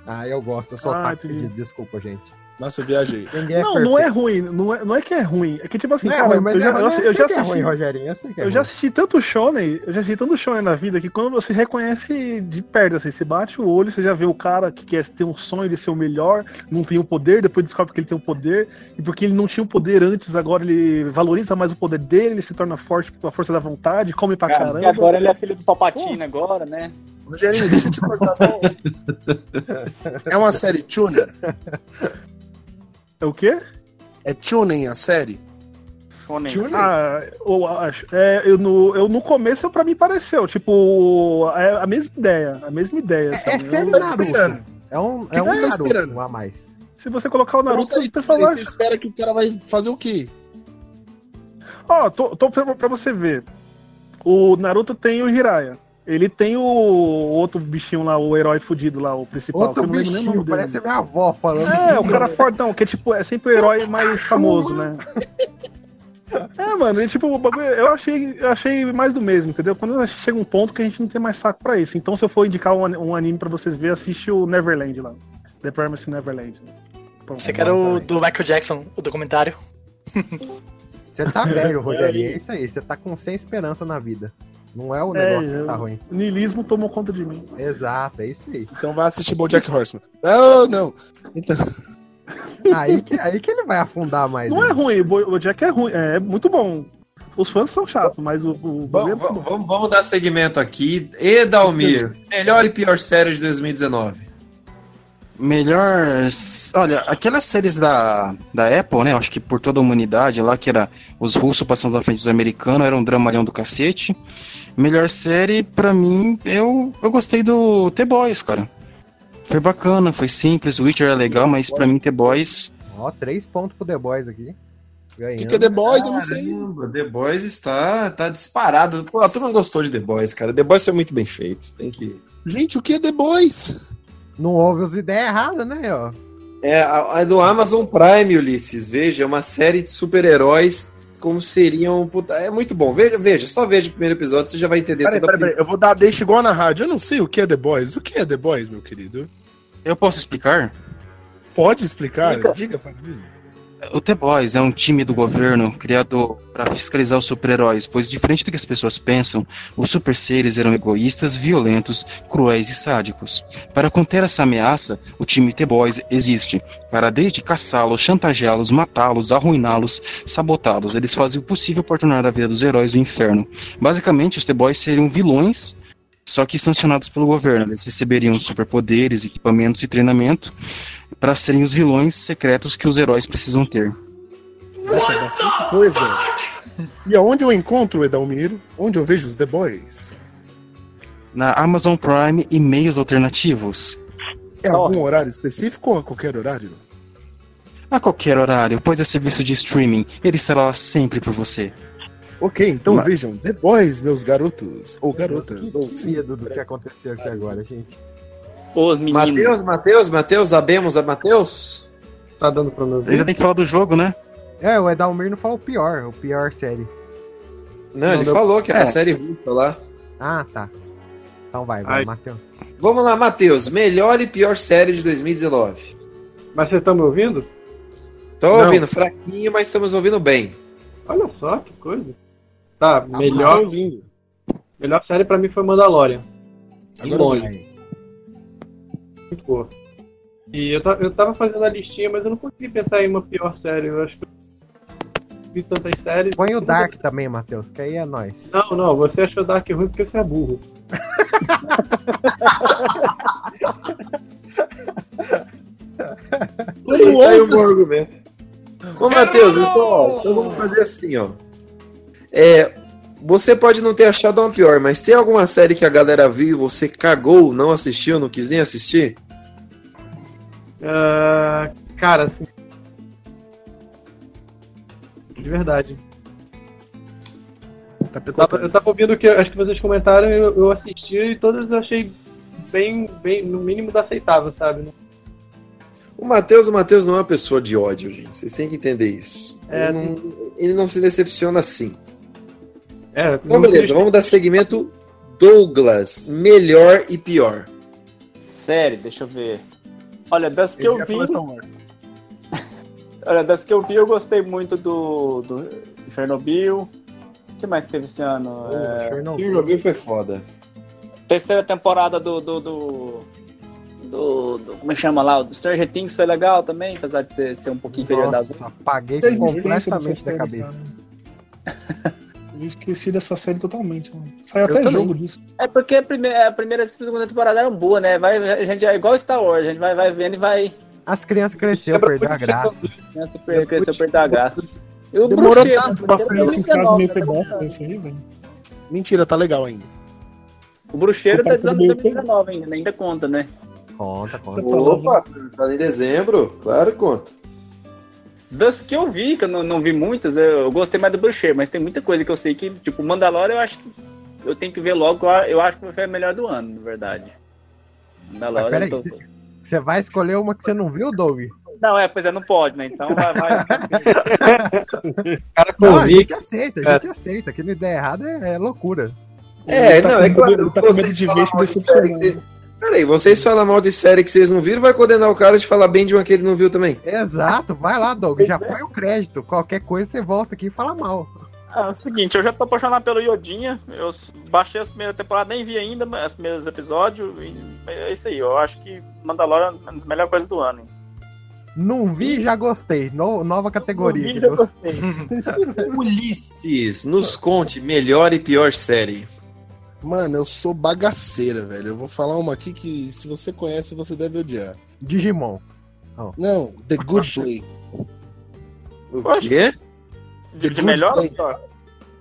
Ah, eu gosto, eu sou Ah, desculpa, gente. Nossa, eu viajei. É Não, perfeito. não é ruim. Não é, não é que é ruim. É que, tipo assim, Não é cara, ruim, mas eu já, é- eu, eu eu sei já que é assisti. ruim, Rogerinho, eu sei que é Eu já assisti tanto shonen, eu já assisti tanto shonen na vida que quando você reconhece de perto, assim, você bate o olho, você já vê o cara que quer ter um sonho de ser o melhor, não tem o poder, depois descobre que ele tem o poder, e porque ele não tinha o poder antes, agora ele valoriza mais o poder dele, ele se torna forte com a força da vontade, come pra Cara, caramba. porque agora ele é filho do Palpatine agora, né? Rogerinho, deixa eu te cortar só um. É uma série tuner? É o quê? É tuning a série? Shonen. Ah, eu acho. É, eu, no, eu no começo pra mim pareceu, tipo, é a mesma ideia, a mesma ideia. É, é sabe? série Eu- tá Naruto. É um, é um tá Naruto esperando? a mais. se você colocar o Então, Naruto, o pessoal vai Você espera que o cara vai fazer o quê? Ó, tô, tô pra, pra você ver. O Naruto tem o Jiraiya. Ele tem o outro bichinho lá, o herói fudido lá, o principal. Outro que eu não lembro nem o bichinho, nome dele. parece a minha avó falando. É, o cara fortão, que é tipo, é sempre o herói mais famoso, né? É, mano, e, tipo, o bagulho, eu achei, eu achei mais do mesmo, entendeu? Quando chega um ponto que a gente não tem mais saco pra isso. Então, se eu for indicar um, um anime pra vocês verem, assiste o Neverland lá. The Promised Neverland. Pronto. Você quer o do Michael Jackson, o documentário? Você tá velho, Rogerinho. É isso aí. Você tá com sem esperança na vida. Não é o É, negócio eu- que tá ruim. O niilismo tomou conta de mim. Exato, é isso aí. Então vai assistir BoJack Horseman. Não, não. Então, Aí que, aí que ele vai afundar mais. Não é ainda. ruim, o Jack é ruim, é muito bom. Os fãs são chatos, mas o. o Vamos, vamos, vamos- vamos dar segmento aqui. Edalmir, melhor e pior série de 2019. Melhor. Olha, aquelas séries da, da Apple, né? Acho que por toda a humanidade lá, que era os russos passando à frente dos americanos, era um dramalhão do cacete. Melhor série, pra mim, eu, eu gostei do The Boys, cara. Foi bacana, foi simples, o Witcher é legal, mas pra mim The Boys. Ó, três pontos pro The Boys aqui. O que é The Boys? Eu não sei. Caramba, The Boys está tá disparado. Pô, a turma gostou de The Boys, cara. The Boys foi muito bem feito. Tem que. Gente, o que é The Boys? Não houve as ideias erradas, né, ó? É, a, a do Amazon Prime, Ulisses. Veja, é uma série de super-heróis como seriam. puta, é muito bom. Veja, veja, só veja o primeiro episódio, você já vai entender Peraí, toda peraí. Eu vou dar deixa igual na rádio. Eu não sei o que é The Boys. O que é The Boys, meu querido? Eu posso explicar? Pode explicar? Diga para mim. O The Boys é um time do governo criado para fiscalizar os super-heróis, pois, diferente do que as pessoas pensam, os super seres eram egoístas, violentos, cruéis e sádicos. Para conter essa ameaça, o time The Boys existe, para desde caçá-los, chantageá-los, matá-los, arruiná-los, sabotá-los. Eles fazem o possível por tornar a vida dos heróis do inferno. Basicamente, os The Boys seriam vilões, só que sancionados pelo governo. Eles receberiam superpoderes, equipamentos e treinamento para serem os vilões secretos que os heróis precisam ter. Essa é bastante coisa. E aonde eu encontro o Edalmir? Onde eu vejo os The Boys? Na Amazon Prime e meios alternativos. É algum horário específico ou a qualquer horário? A qualquer horário, pois é serviço de streaming, ele estará lá sempre por você. Ok, então Mas- vejam The Boys, meus garotos. Ou garotas. Ou sim. do que aconteceu aqui agora, gente. Ô, menino. Matheus, Matheus, Matheus, sabemos a Matheus? Tá dando ouvir? Ainda tem que falar do jogo, né? É, o Edalmir não falou o pior, o pior série. Não, Não ele deu- falou que era É. a série russa lá. Ah, tá. Então vai, vai, Ai. Matheus. Vamos lá, Matheus. Melhor e pior série de 2019. Mas vocês estão me ouvindo? Tô Não. ouvindo fraquinho, mas estamos ouvindo bem. Olha só que coisa. Tá, Tá melhor, ouvindo. melhor série pra mim foi Mandalorian. Agora longe, vai. Muito boa. E eu, eu tava fazendo a listinha, mas eu não consegui pensar em uma pior série. Eu acho que eu vi tantas séries. Põe o Dark também, Matheus, que aí é nós. Não, não, você achou Dark ruim porque você é burro. Tá aí um argumento. Ô, Matheus, então, ó, então vamos fazer assim, ó. É, você pode não ter achado uma pior, mas tem alguma série que a galera viu e você cagou, não assistiu, não quis nem assistir? Ah, cara, assim. De verdade. Tá Eu tava, eu tava ouvindo que acho que vocês comentaram, eu, eu assisti e todas eu achei bem, bem, no mínimo da aceitável, sabe? O Matheus, o Matheus não é uma pessoa de ódio, gente. Vocês têm que entender isso. É, ele, não, ele não se decepciona assim. É, Então, beleza, vamos dar segmento Douglas, melhor e pior. Série, deixa eu ver. Olha, das que eu ia vi. Olha, das que eu vi, eu gostei muito do, do Chernobyl. O que mais teve esse ano? É, Chernobyl. Chernobyl foi foda. terceira temporada do do, do. do- do- Como é que chama lá? O Stranger Things foi legal também, apesar de ter, ser um pouquinho inferior das Nossa, apaguei completamente da cabeça. Eu esqueci dessa série totalmente, mano. Saiu Eu até também. jogo disso. É porque a primeira, a primeira e a segunda temporada eram boas, né? Vai, a gente é igual Star Wars, a gente vai, vai vendo e vai. As crianças cresceram, perdeu a graça. Né, se per- cresceu perder a graça. E o Demorou Bruxeiro, tanto pra sair. Esse caso meio bosta isso aí, velho. Mentira, tá legal ainda. O Bruxeiro tá o 2019 ainda, ainda conta, né? Conta, conta. Opa, lançado em dezembro, claro que conta. Das que eu vi, que eu não, não vi muitas, eu, eu gostei mais do Bruxeiro, mas tem muita coisa que eu sei que, tipo, Mandalorian eu acho que eu tenho que ver logo, eu, acho que foi a melhor do ano, na verdade. Mas Mandalorian. peraí, tô- você vai escolher uma que você não viu, Doug? Não, é, pois é, não pode, né? Então vai. vai... Cara, que Não, a gente aceita, a É. gente aceita. Que não der errado é, é loucura. É, tá não, com é claro. ele tá com medo vocês de ver se Peraí, vocês falam mal de série que vocês não viram, vai condenar o cara de falar bem de uma que ele não viu também. Exato, vai lá, Doug, já põe o crédito. Qualquer coisa você volta aqui e fala mal. Ah, é o seguinte, eu já tô apaixonado pelo Iodinha. Eu baixei as primeiras temporadas, nem vi ainda mas os primeiros episódios. E é isso aí, eu acho que Mandalorian é uma das melhores coisas do ano. hein? Não vi, já gostei. No- nova categoria. Não vi, já gostei. Ulisses, nos conte melhor e pior série. Mano, eu sou bagaceira, velho. Eu vou falar uma aqui que, se você conhece, você deve odiar. Digimon. Não, The Good Play. O quê? De, The de melhor ou Play.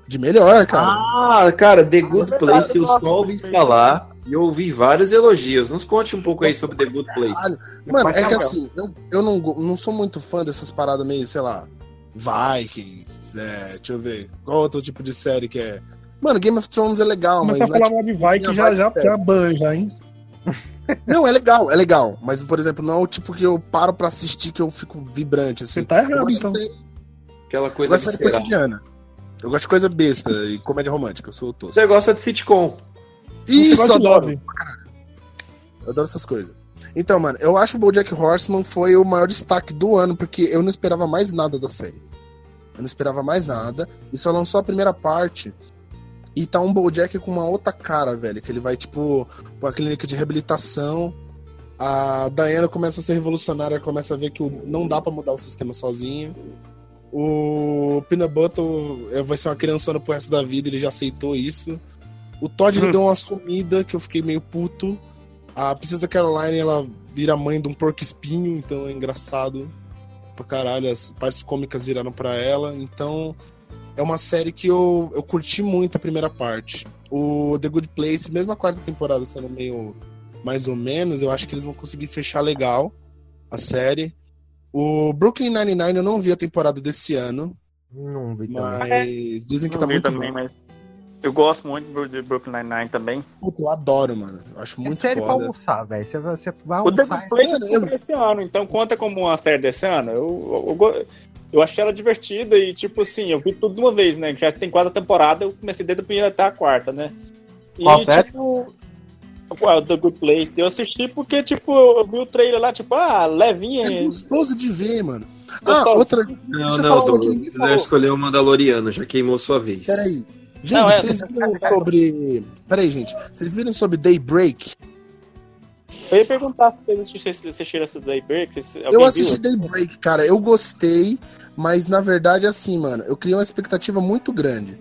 De melhor, cara. Ah, cara, The Good verdade, Place eu só ouvi falar e eu ouvi vários elogios. Nos conte um pouco aí sobre The Good Place. Mano, é que assim, eu, eu não, não sou muito fã dessas paradas meio, sei lá, Vikings, é, deixa eu ver, qual outro tipo de série que é. Mano, Game of Thrones é legal, mas. Começar a é mal de Viking minha já, já, já ban, já, hein? Não, é legal, é legal. Mas, por exemplo, não é o tipo que eu paro pra assistir que eu fico vibrante, assim. Você tá Eu errado, então. de Aquela eu coisa gosto de série visceral. cotidiana. Eu gosto de coisa besta e comédia romântica, eu sou o tosco. Você gosta de sitcom. Isso, de adoro. Eu adoro essas coisas. Então, mano, eu acho que o BoJack Horseman foi o maior destaque do ano, porque eu não esperava mais nada da série. Eu não esperava mais nada. E só lançou a primeira parte. E tá um BoJack com uma outra cara, velho. Que ele vai, tipo, pra clínica de reabilitação. A Diana começa a ser revolucionária, começa a ver que não dá pra mudar o sistema sozinho. O Peanut Butter eh, vai ser uma criançona pro resto da vida, ele já aceitou isso. O Todd ele deu uma sumida que eu fiquei meio puto. A Princesa Caroline, ela vira mãe de um porco espinho, então é engraçado pra caralho. As partes cômicas viraram pra ela. Então é uma série que eu, eu curti muito a primeira parte. O The Good Place, mesmo a quarta temporada sendo meio mais ou menos, eu acho que eles vão conseguir fechar legal a série. O Brooklyn Nine-Nine eu não vi a temporada desse ano, Não vi também. mas dizem que Não tá vi muito também, bom. mas eu gosto muito de Brooklyn Nine-Nine também. Puta, eu adoro, mano. Eu acho É muito série pra foda. almoçar, velho. Você vai, você vai O The almoçar. Good Place Mano, eu... esse ano, então conta como uma série desse ano. Eu, eu, eu, eu achei ela divertida e, tipo assim, eu vi tudo de uma vez, né? Já tem quatro temporadas, eu comecei desde a primeira até a quarta, né? E, Qual tipo. Qual, The Good Place. Eu assisti porque, tipo, eu vi o trailer lá, tipo, ah, levinha. É gostoso de ver, mano. Ah, outra. Não, Deixa eu não, falar escolher o Mandaloriano, já queimou sua vez. Peraí. Gente, Não, é- vocês viram sobre. Peraí, gente. Vocês viram sobre Daybreak? Eu ia perguntar se vocês assistiram- se assistiram essa Daybreak. se Eu viu? assisti Daybreak, cara. Eu gostei, mas na verdade, assim, mano, eu criei uma expectativa muito grande.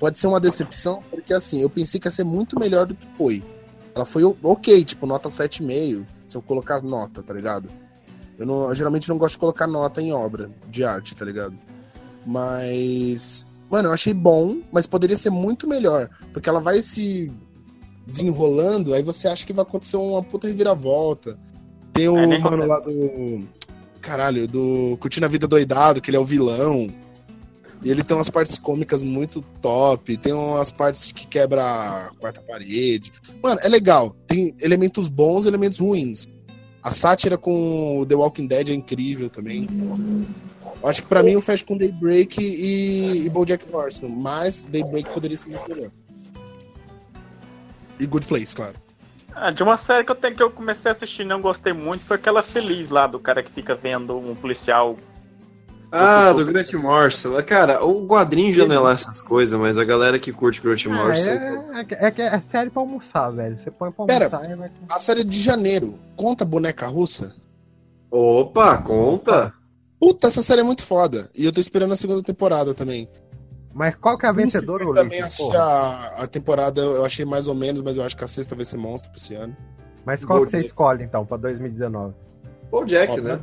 Pode ser uma decepção, porque assim, eu pensei que ia ser muito melhor do que foi. Ela foi ok, tipo, nota 7,5, se eu colocar nota, tá ligado? Eu, não- eu geralmente não gosto de colocar nota em obra de arte, tá ligado? Mas. Mano, eu achei bom, mas poderia ser muito melhor. Porque ela vai se desenrolando, aí você acha que vai acontecer uma puta reviravolta. Tem o É, mano lá do. Caralho, do Curtindo a Vida Doidado, que ele é o vilão. E ele tem umas partes cômicas muito top. Tem umas partes que quebra a quarta parede. Mano, é legal. Tem elementos bons e elementos ruins. A sátira com o The Walking Dead é incrível também. Eu acho que pra mim eu fecho com Daybreak e, e BoJack Horseman. Mas Daybreak poderia ser muito melhor. E Good Place, claro. Ah, de uma série que eu, tenho, que eu comecei a assistir e não gostei muito foi aquela Feliz lá, do cara que fica vendo um policial. Ah, do Grant Morrison. Cara, o quadrinho já não é lá essas coisas, mas a galera que curte Grant Ah, Morrison. é, é, é, que é série pra almoçar, velho. Você põe pra Pera. almoçar e vai. A série de janeiro, conta boneca russa? Opa, conta. Puta, essa série é muito foda. E eu tô esperando a segunda temporada também. Mas qual que é a vencedora, Eu também assisti a, a temporada, eu achei mais ou menos, mas eu acho que a sexta vai ser monstro pra esse ano. Mas qual que você escolhe, então, pra 2019? BoJack, Ó, né?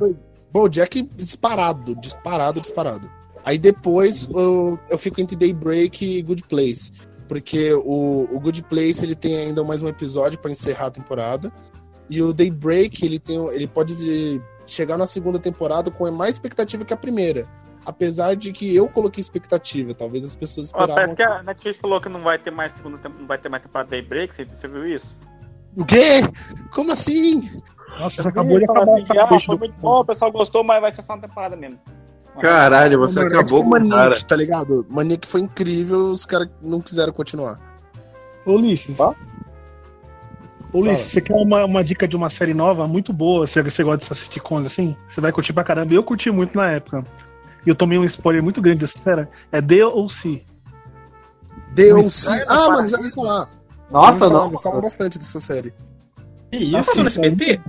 BoJack disparado, disparado, disparado. Aí depois eu, eu fico entre Daybreak e Good Place. Porque o, o Good Place ele tem ainda mais um episódio pra encerrar a temporada. E o Daybreak ele, tem, ele pode chegar na segunda temporada com mais expectativa que a primeira. Apesar de que eu coloquei expectativa, talvez as pessoas Ó, esperavam. parece que a Netflix falou que não vai ter mais segunda não vai ter mais temporada Daybreak, você, você viu isso? O quê? Como assim? Nossa, acabou de acabar assim, ah, foi muito bom, o pessoal gostou, mas vai ser só uma temporada mesmo. Caralho, você Mano, é acabou tipo com o cara. Tá ligado? Manic foi incrível, os caras não quiseram continuar. Ulisses. Ulisses, Fala. você quer uma, uma dica de uma série nova muito boa? Se você gosta dessas sitcoms assim? Você vai curtir pra caramba. Eu curti muito na época. E eu tomei um spoiler muito grande dessa série. É DLC. DLC. Ah, mano, já ouvi falar. Nossa, ouvi falar, não. falam bastante dessa série. Que Tá isso? passando SBT?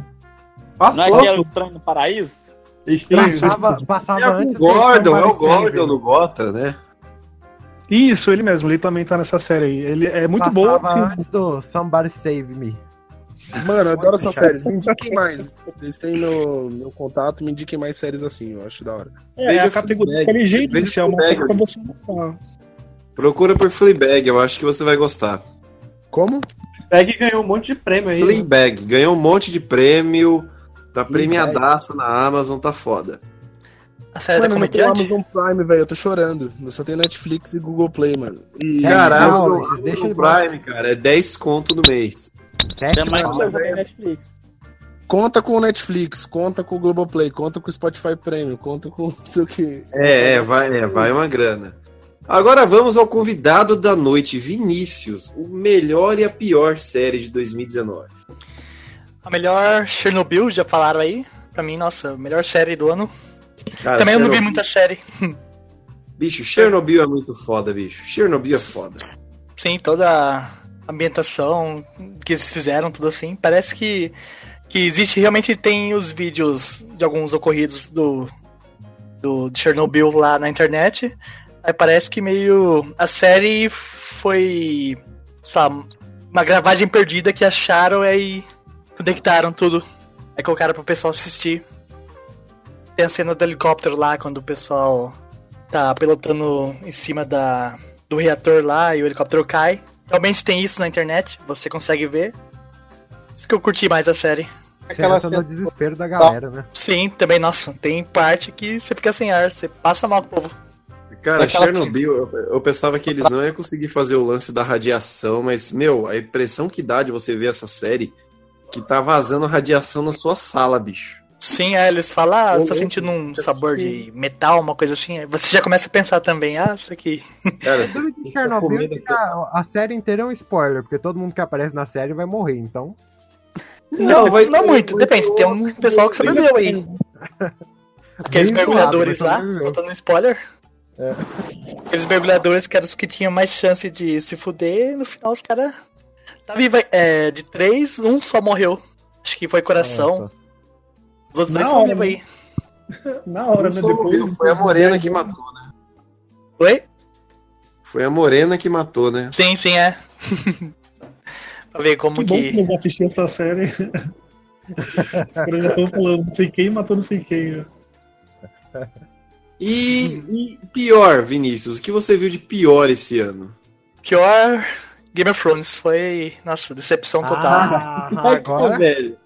Passou. Não é aquele estranho no paraíso? Passava, passava É o antes. Gordon, é o do Gordon do Gota, né? Isso, ele mesmo, ele também tá nessa série aí. Ele é muito bom. Passava antes do Somebody Save Me. Mano, eu adoro essas séries. Me indiquem mais. Vocês têm no meu contato, me indiquem mais séries assim, eu acho da hora. É, Veja a categoria Fleabag. inteligente, Veja é uma Fleabag. série pra você gostar. Procura por Fleabag, eu acho que você vai gostar. Como? Peg ganhou um monte de prêmio aí. né? Fleabag, ganhou um monte de prêmio, tá Fleabag. premiadaça na Amazon, tá foda. A série Mano, da eu não tenho comediante? Amazon Prime, velho. Eu tô chorando. Eu só tenho Netflix e Google Play, mano. E... Sete Cara, dólares, Amazon, Amazon Prime, cara, é 10 conto no mês. Sete É mais coisa é- da Netflix. Conta com o Netflix, conta com o Globoplay, conta com o Spotify Premium, conta com não sei o que. É, é, vai, é, vai uma grana. Agora vamos ao convidado da noite, Vinícius, o melhor e a pior série de 2019. A melhor Chernobyl, já falaram aí. Pra mim, nossa, melhor série do ano. Cara, Também eu não vi Chernobyl- muita série. Bicho, Chernobyl é muito foda, bicho. Chernobyl é foda. Sim, toda ambientação que eles fizeram, tudo assim. Parece que, que existe, realmente tem os vídeos de alguns ocorridos do, do de Chernobyl lá na internet. Aí parece que meio. A série foi. sei lá, uma gravagem perdida que acharam e conectaram tudo. Aí colocaram pro pessoal assistir. Tem a cena do helicóptero lá, quando o pessoal tá pilotando em cima da, do reator lá e o helicóptero cai. Realmente tem isso na internet, você consegue ver. Isso que eu curti mais a série. Você entra no desespero da galera, né? Sim, também, nossa, tem parte que você fica sem ar, você passa mal com o povo. Cara, Aquela Chernobyl, eu, eu pensava que eles não iam conseguir fazer o lance da radiação, mas, meu, a impressão que dá de você ver essa série que tá vazando radiação na sua sala, bicho. Sim, aí eles falam, ah, você tá sentindo um sabor de metal, uma coisa assim. Aí você já começa a pensar também, ah, isso aqui. Cara, De Chernobyl, que a, a série inteira é um spoiler, porque todo mundo que aparece na série vai morrer, então. Não, vai não muito, depende. Tem um pessoal que sobreviveu aí. Aqueles mergulhadores zoado, lá, soltando spoiler. É. Aqueles mergulhadores que eram os que tinham mais chance de se fuder, no final os caras. Tá vivo aí. É, de três, um só morreu. Acho que foi coração. Nossa. Os outros dois Não, são vivos aí. Na hora, né? Depois. foi a Morena que matou, né? Oi? Foi a Morena que matou, né? Sim, sim, é. pra ver como Que bom que que. não vou assistir essa série. Os caras já estão falando, não sei quem matou não sei quem. E, e pior, Vinícius, o que você viu de pior esse ano? Pior Game of Thrones foi. Nossa, decepção total. Ah, agora. velho.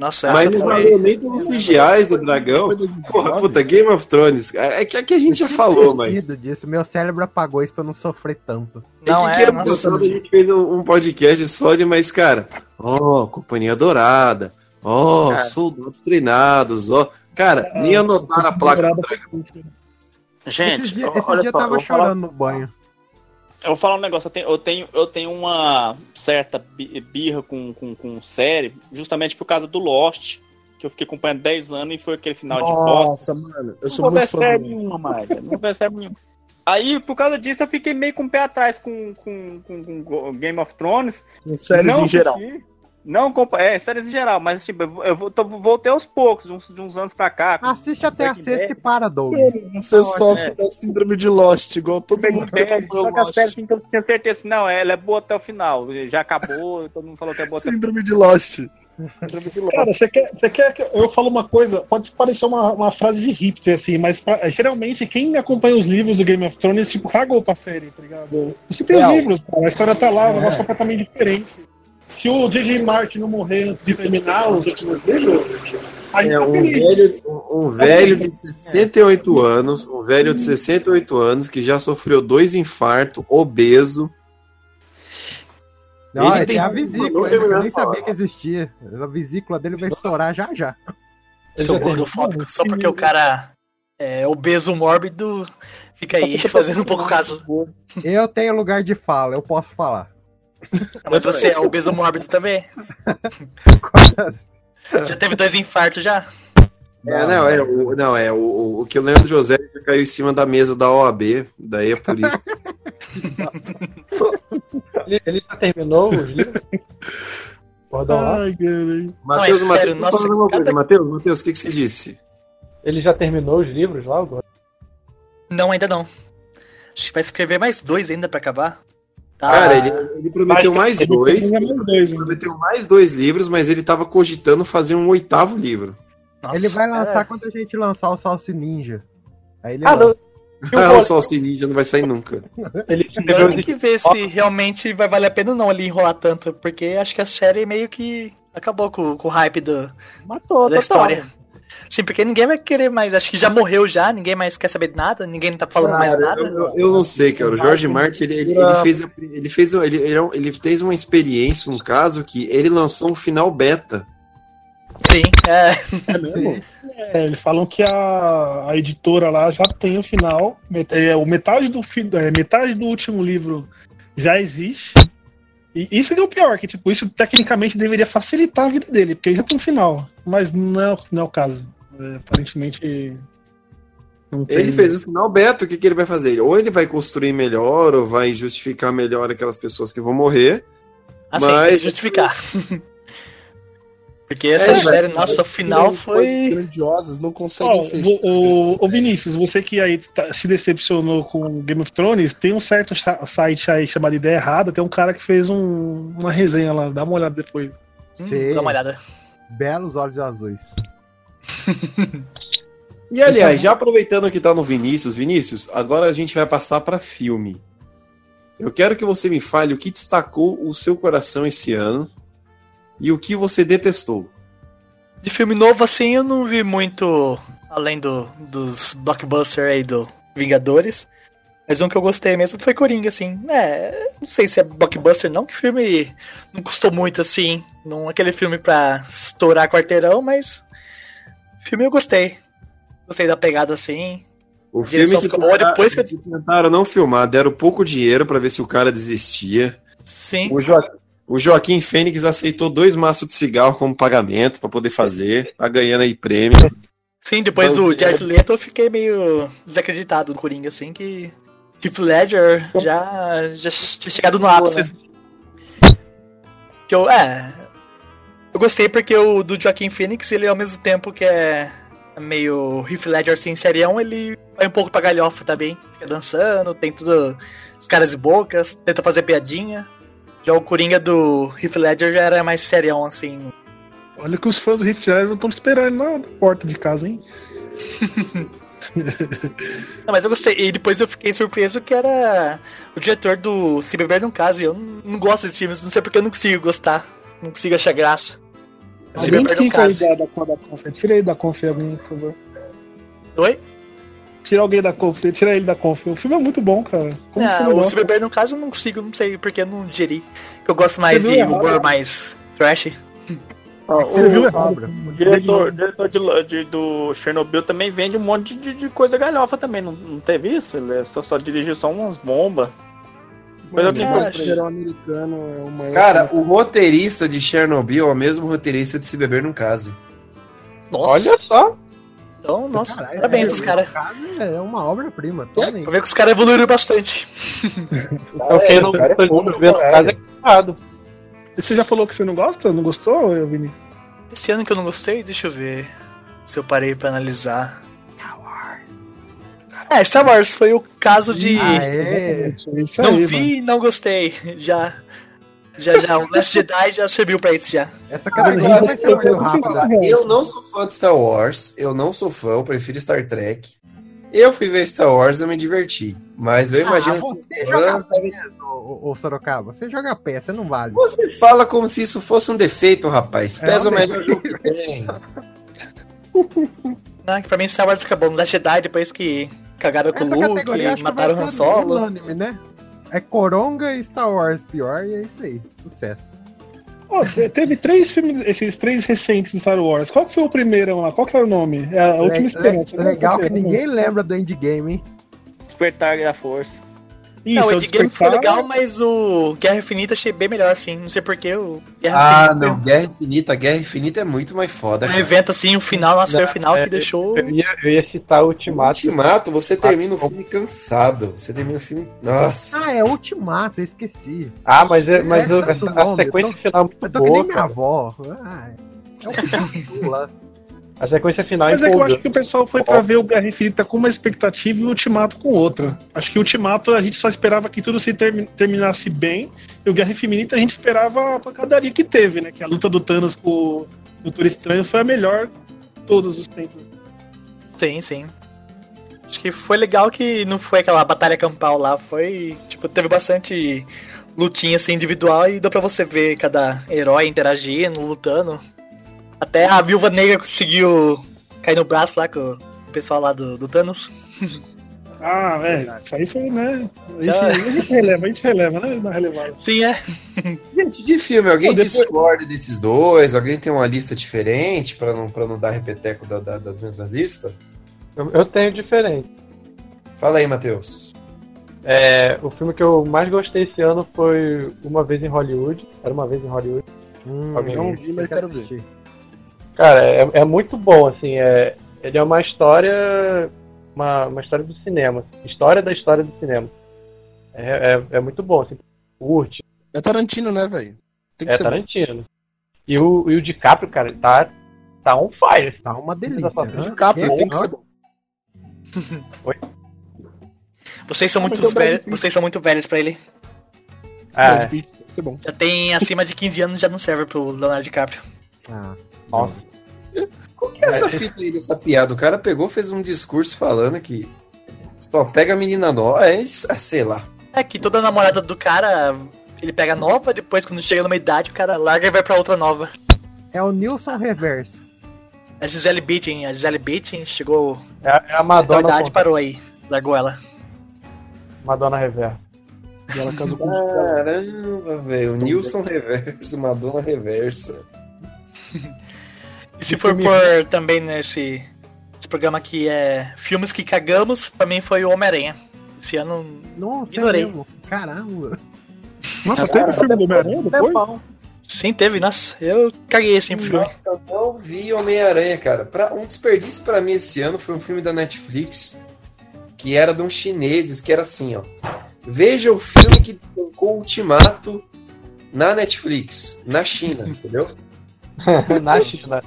Nossa, Mas não valeu nem pelos CGIs do dragão. Porra, puta, Game of Thrones. É que aqui a gente já falou, mas. Disso. Meu cérebro apagou isso pra eu não sofrer tanto. Não é que é, ano nossa. passado a gente fez um, podcast só de, mas, cara, ó, Companhia Dourada, ó, Cara. soldados treinados, ó. Cara, nem anotaram a placa do dragão. Gente, esses dias, só, dias eu tava chorando no banho. Eu vou falar um negócio, eu tenho, eu tenho, eu tenho uma certa bi- birra com, com, com série, justamente por causa do Lost, que eu fiquei acompanhando 10 anos e foi aquele final de bosta. Nossa, mano, eu Não sou ver muito fã série do... nenhuma mais, não série nenhuma. Aí, por causa disso, eu fiquei meio com o pé atrás com, com, com, com Game of Thrones. com séries Não em geral. Não, é, séries em geral, mas tipo, eu, tô- voltei aos poucos, de uns, de uns anos pra cá. Assiste até a sexta e para, Doug. Você sofre é. da síndrome de Lost, igual todo Breaking mundo que Bad, acompanhou só que a série assim, que eu tinha certeza assim, não, ela é boa até o final. Já acabou, todo mundo falou que é boa até o Síndrome de Lost. Cara, você quer, você quer que eu falo uma coisa? Pode parecer uma, uma frase de hipster, assim, mas pra- geralmente quem acompanha os livros do Game of Thrones, tipo, cagou pra série, tá ligado? Você tem os Real. livros, cara, a história tá lá, é um negócio completamente diferente. Se o J.J. Martin não morrer antes de terminar os últimos livros, a gente É tá um feliz. velho, um, um velho de 68 anos, um velho de 68 anos que já sofreu dois infartos, obeso. Não, Ele ele tem- a Não vesícula, eu nem sabia que existia. A vesícula dele vai estourar já já. Seu gordofóbico. Só porque o cara é obeso mórbido fica aí fazendo um pouco caso. Eu tenho lugar de fala, eu posso falar. Mas você é obeso mórbido também? Já teve dois infartos já? É, não, é, o, não, é o, o que o Leandro José já caiu em cima da mesa da OAB, daí é por isso. Ele, ele já terminou os livros? Pode dar? Ai. Matheus, é Matheus, sério, tô nossa, falando uma coisa. cada- Matheus, Matheus, o que, que você disse? Ele já terminou os livros lá agora? Não, ainda não. Acho que vai escrever mais dois ainda pra acabar. Tá. Cara, ele, ele prometeu mais Ele dois. mais dois, Ele né? prometeu mais dois livros, mas ele tava cogitando fazer um oitavo livro. Nossa, Ele vai lançar é. quando a gente lançar o Salsi Ninja. Aí ele Ah, lança. não. O Ah, o? Salsi Ninja não vai sair nunca. Ele Tem que ver se realmente vai valer a pena ou não ali enrolar tanto, porque acho que a série meio que acabou com, com o hype do, Matou, da total. história. Sim, porque ninguém vai querer mais. Acho que já morreu já, ninguém mais quer saber de nada, ninguém tá falando mais nada. Eu, eu não sei, cara. O George Martin, ele, ele, ele fez, ele, fez, ele, ele, é um- ele fez uma experiência, um caso que ele lançou um final beta. Sim, é. É mesmo? É, eles falam que a, a editora lá já tem o final. Met- é, o metade do, é, metade do último livro já existe. E isso que é o pior, que tipo, isso tecnicamente deveria facilitar a vida dele, porque ele já tem um final. Mas não é, não é o caso. É, aparentemente. Não tem. Ele fez o final beta, o que, que ele vai fazer? Ou ele vai construir melhor, ou vai justificar melhor aquelas pessoas que vão morrer. Assim, Mas- justificar. Porque essa É, série, vai- nossa, o final foi. grandiosas, não Ó, conseguem fechar. o, o, o Vinícius, você que aí tá- se decepcionou com Game of Thrones, tem um certo site aí chamado Ideia Errada, tem um cara que fez um- uma resenha lá, dá uma olhada depois. Hum, Sim. dá uma olhada. Belos olhos azuis. E aliás, já aproveitando que tá no Vinícius, Vinícius, agora a gente vai passar pra filme. Eu quero que você me fale o que destacou o seu coração esse ano e o que você detestou. De filme novo, assim, eu não vi muito além do, dos blockbusters aí do Vingadores. Mas um que eu gostei mesmo foi Coringa, assim. É, não sei se é blockbuster não, que filme não custou muito, assim. Não é aquele filme pra estourar quarteirão, mas. Filme eu gostei. Gostei da pegada assim. O filme que ficou boa depois que. que tentaram não filmar, deram pouco dinheiro pra ver se o cara desistia. Sim. O, Jo- o Joaquim Fênix aceitou dois maços de cigarro como pagamento pra poder fazer, tá ganhando aí prêmio. Sim, depois Então, do Jared Leto eu fiquei meio desacreditado no Coringa, assim, que Heath Ledger já, já tinha chegado no ápice. Que eu, é, eu gostei porque o do Joaquim Phoenix, ele ao mesmo tempo que é meio Heath Ledger assim, serião, ele vai um pouco pra galhofa também. Fica dançando, tem tudo, os caras e bocas, tenta fazer piadinha. Já o Coringa do Heath Ledger já era mais serião, assim, Olha que os fãs do Rift Ledger não estão esperando na porta de casa, hein? Não, mas eu gostei. E depois eu fiquei surpreso que era o diretor do Se Beber Não Case. Eu não, não gosto desses filmes, não sei porque eu não consigo gostar. Não consigo achar graça. Se Alguém Beber Não clica aí Case. da, da, da conf. Tira aí da conf alguém, por favor. Oi? Tira alguém da conf, tira ele da conf. O filme é muito bom, cara. Como você Não, não o? Se Beber Não Case eu não consigo, não sei porque eu não digeri. Eu gosto mais Você de errado? humor mais trash. Ó, Você o, viu errado. o diretor, diretor de, de- do Chernobyl também vende um monte de, de coisa galhofa também. Não, não teve isso? Ele é só, só dirigiu só umas bombas. Mas eu tenho pra geral americano é o maior. Cara, o roteirista de Chernobyl é o mesmo roteirista de Se Beber Num Case. Nossa. Olha só. Então, nossa, Caralho, parabéns é, pros caras. É uma obra-prima. Pra ver que os caras evoluíram bastante. Quem não cara, é foda, de ver no caralho. caso é errado. Você já falou que você não gosta? Não gostou, Vinícius? Esse ano que eu não gostei, deixa eu ver se eu parei pra analisar. É, Star Wars foi o caso de. Ah, é. Isso não aí, vi e não gostei. Já. Já, já. O Last Jedi já serviu pra isso já. Essa categoria vai ser muito rápida. Eu não sou fã de Star Wars, eu não sou fã, eu prefiro Star Trek. Eu fui ver Star Wars e eu me diverti. Mas eu imagino. Ah, você que joga fãs pé, ô, ô Sorocaba. Você joga pé, você não vale. Você fala como se isso fosse um defeito, rapaz. É Pesa um o melhor jogo que tem. Não, que pra mim Star Wars acabou no Last Jedi depois que cagaram com o Luke, categoria acho que mataram o Han Solo. unânime, né? É Coronga e Star Wars pior, e é isso aí. Sucesso. Te- teve três filmes, esses três recentes do Star Wars. Qual que foi o primeiro lá? Qual que era o nome? É a Última Le- Esperança. le- né? legal que ninguém lembra do Endgame, hein? Despertar da força. Isso, não, o é Endgame foi legal, mas o Guerra Infinita achei bem melhor, assim. Não sei porquê, o Guerra Ah, Infinita não. Guerra Infinita. Guerra Infinita é muito mais foda. um cara. evento assim, o final, nossa, foi o final é, que deixou. Eu ia, eu ia citar o Ultimato. Ultimato, você termina o filme cansado. Você termina o filme. Nossa. Ah, é Ultimato, eu esqueci. Ah, mas, é, mas É, o- a nome, sequência eu tô- final é muito Eu tô que nem boa. minha cara. avó. Ah, é o Pitu lá. A sequência final Mas é que eu empolga. acho que o pessoal foi pra ver o Guerra Infinita com uma expectativa e o Ultimato com outra. Acho que o Ultimato a gente só esperava que tudo se termi- terminasse bem, e o Guerra Infinita a gente esperava a pancadaria que teve, né? Que a luta do Thanos com o Doutor Estranho foi a melhor de todos os tempos. Sim, sim. Acho que foi legal que não foi aquela batalha campal lá, foi. Tipo, teve bastante lutinha assim individual e deu pra você ver cada herói interagindo, lutando. Até a viúva negra conseguiu cair no braço lá com o pessoal lá do, do Thanos. Ah, velho, isso aí foi, né? A gente, Ah. a gente releva, a gente releva, né? Na relevada. Sim, é. Gente, de filme, alguém Pô, depois- discorda desses dois? Alguém tem uma lista diferente pra não, pra não dar repeteco da- da- das mesmas listas? Eu, eu tenho diferente. Fala aí, Matheus. É, o filme que eu mais gostei esse ano foi Uma Vez em Hollywood. Era Uma Vez em Hollywood. Hum, Alguém Não vi, mas quero ver. Cara, é, é muito bom, assim, é, ele é uma história, uma, uma história do cinema, história da história do cinema. É, é, é muito bom, assim, curte, É Tarantino, né, velho? É bom. Tarantino. E o, e o DiCaprio, cara, tá, tá on fire. Tá uma delícia. Tá né? DiCaprio tem que ser bom. Vocês são Ah, muito é o velhos. Vocês são muito velhos pra ele. Ah, bom. Já tem acima de 15 anos, já não serve pro Leonardo DiCaprio. Ah, nossa. Qual que é essa fita aí dessa piada? O cara pegou, fez um discurso falando que só pega a menina nova. É, ah, sei lá. É que toda namorada do cara, ele pega nova, depois quando chega numa idade, o cara larga e vai pra outra nova. é o Nilson Reverso. A Gisele Bündchen, a Gisele Bündchen chegou É, a- é a na Madonna, idade com- parou aí, largou ela. Madonna Reverso. E ela casou com. Caramba, velho. O Nilson Reverso, Madonna Reversa. E se for por também nesse esse programa que é filmes que cagamos, pra mim foi o Homem-Aranha. Esse ano Nossa, é Ignorei. mesmo. Caramba. Nossa, teve filme do Homem-Aranha depois? sim teve, nossa, eu caguei esse filme. Nossa, eu não vi Homem-Aranha, cara. Pra, um desperdício pra mim esse ano foi um filme da Netflix que era de uns chineses, que era assim, ó. Veja o filme que desbancou o Ultimato na Netflix, na China, entendeu? Na China.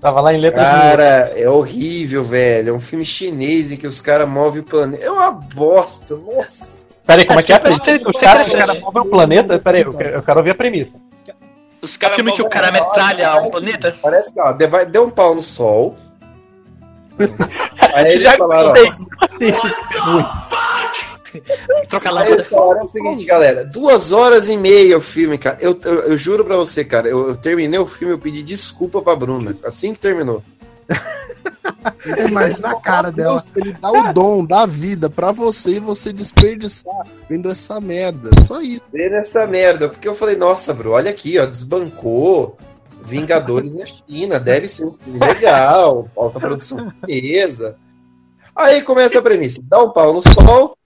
Tava lá em letra de Cara, é horrível, velho. É um filme chinês em que os caras movem o planeta. É uma bosta, nossa. Peraí, como é que é? Peraí, Os caras cara movem o planeta? Peraí, eu quero, eu quero ouvir a premissa. Os É o filme que o cara metralha um planeta? Parece que, ó, de- deu um pau no sol. Aí eles Já falaram, ó. Troca lâmpada. falaram o seguinte, galera. Duas horas e meia o filme, cara. Eu, eu, eu juro pra você, cara. Eu, eu terminei o filme, eu pedi desculpa pra Bruna. Assim que terminou. Imagina a cara dela. Deus, ele dá o dom da vida pra você e você desperdiçar vendo essa merda. Só isso. Ver essa merda. Porque eu falei, nossa, bro, olha aqui, ó. Desbancou. Vingadores na China. Deve ser um filme legal. Alta produção chinesa. Aí começa a premissa. Dá um pau no sol.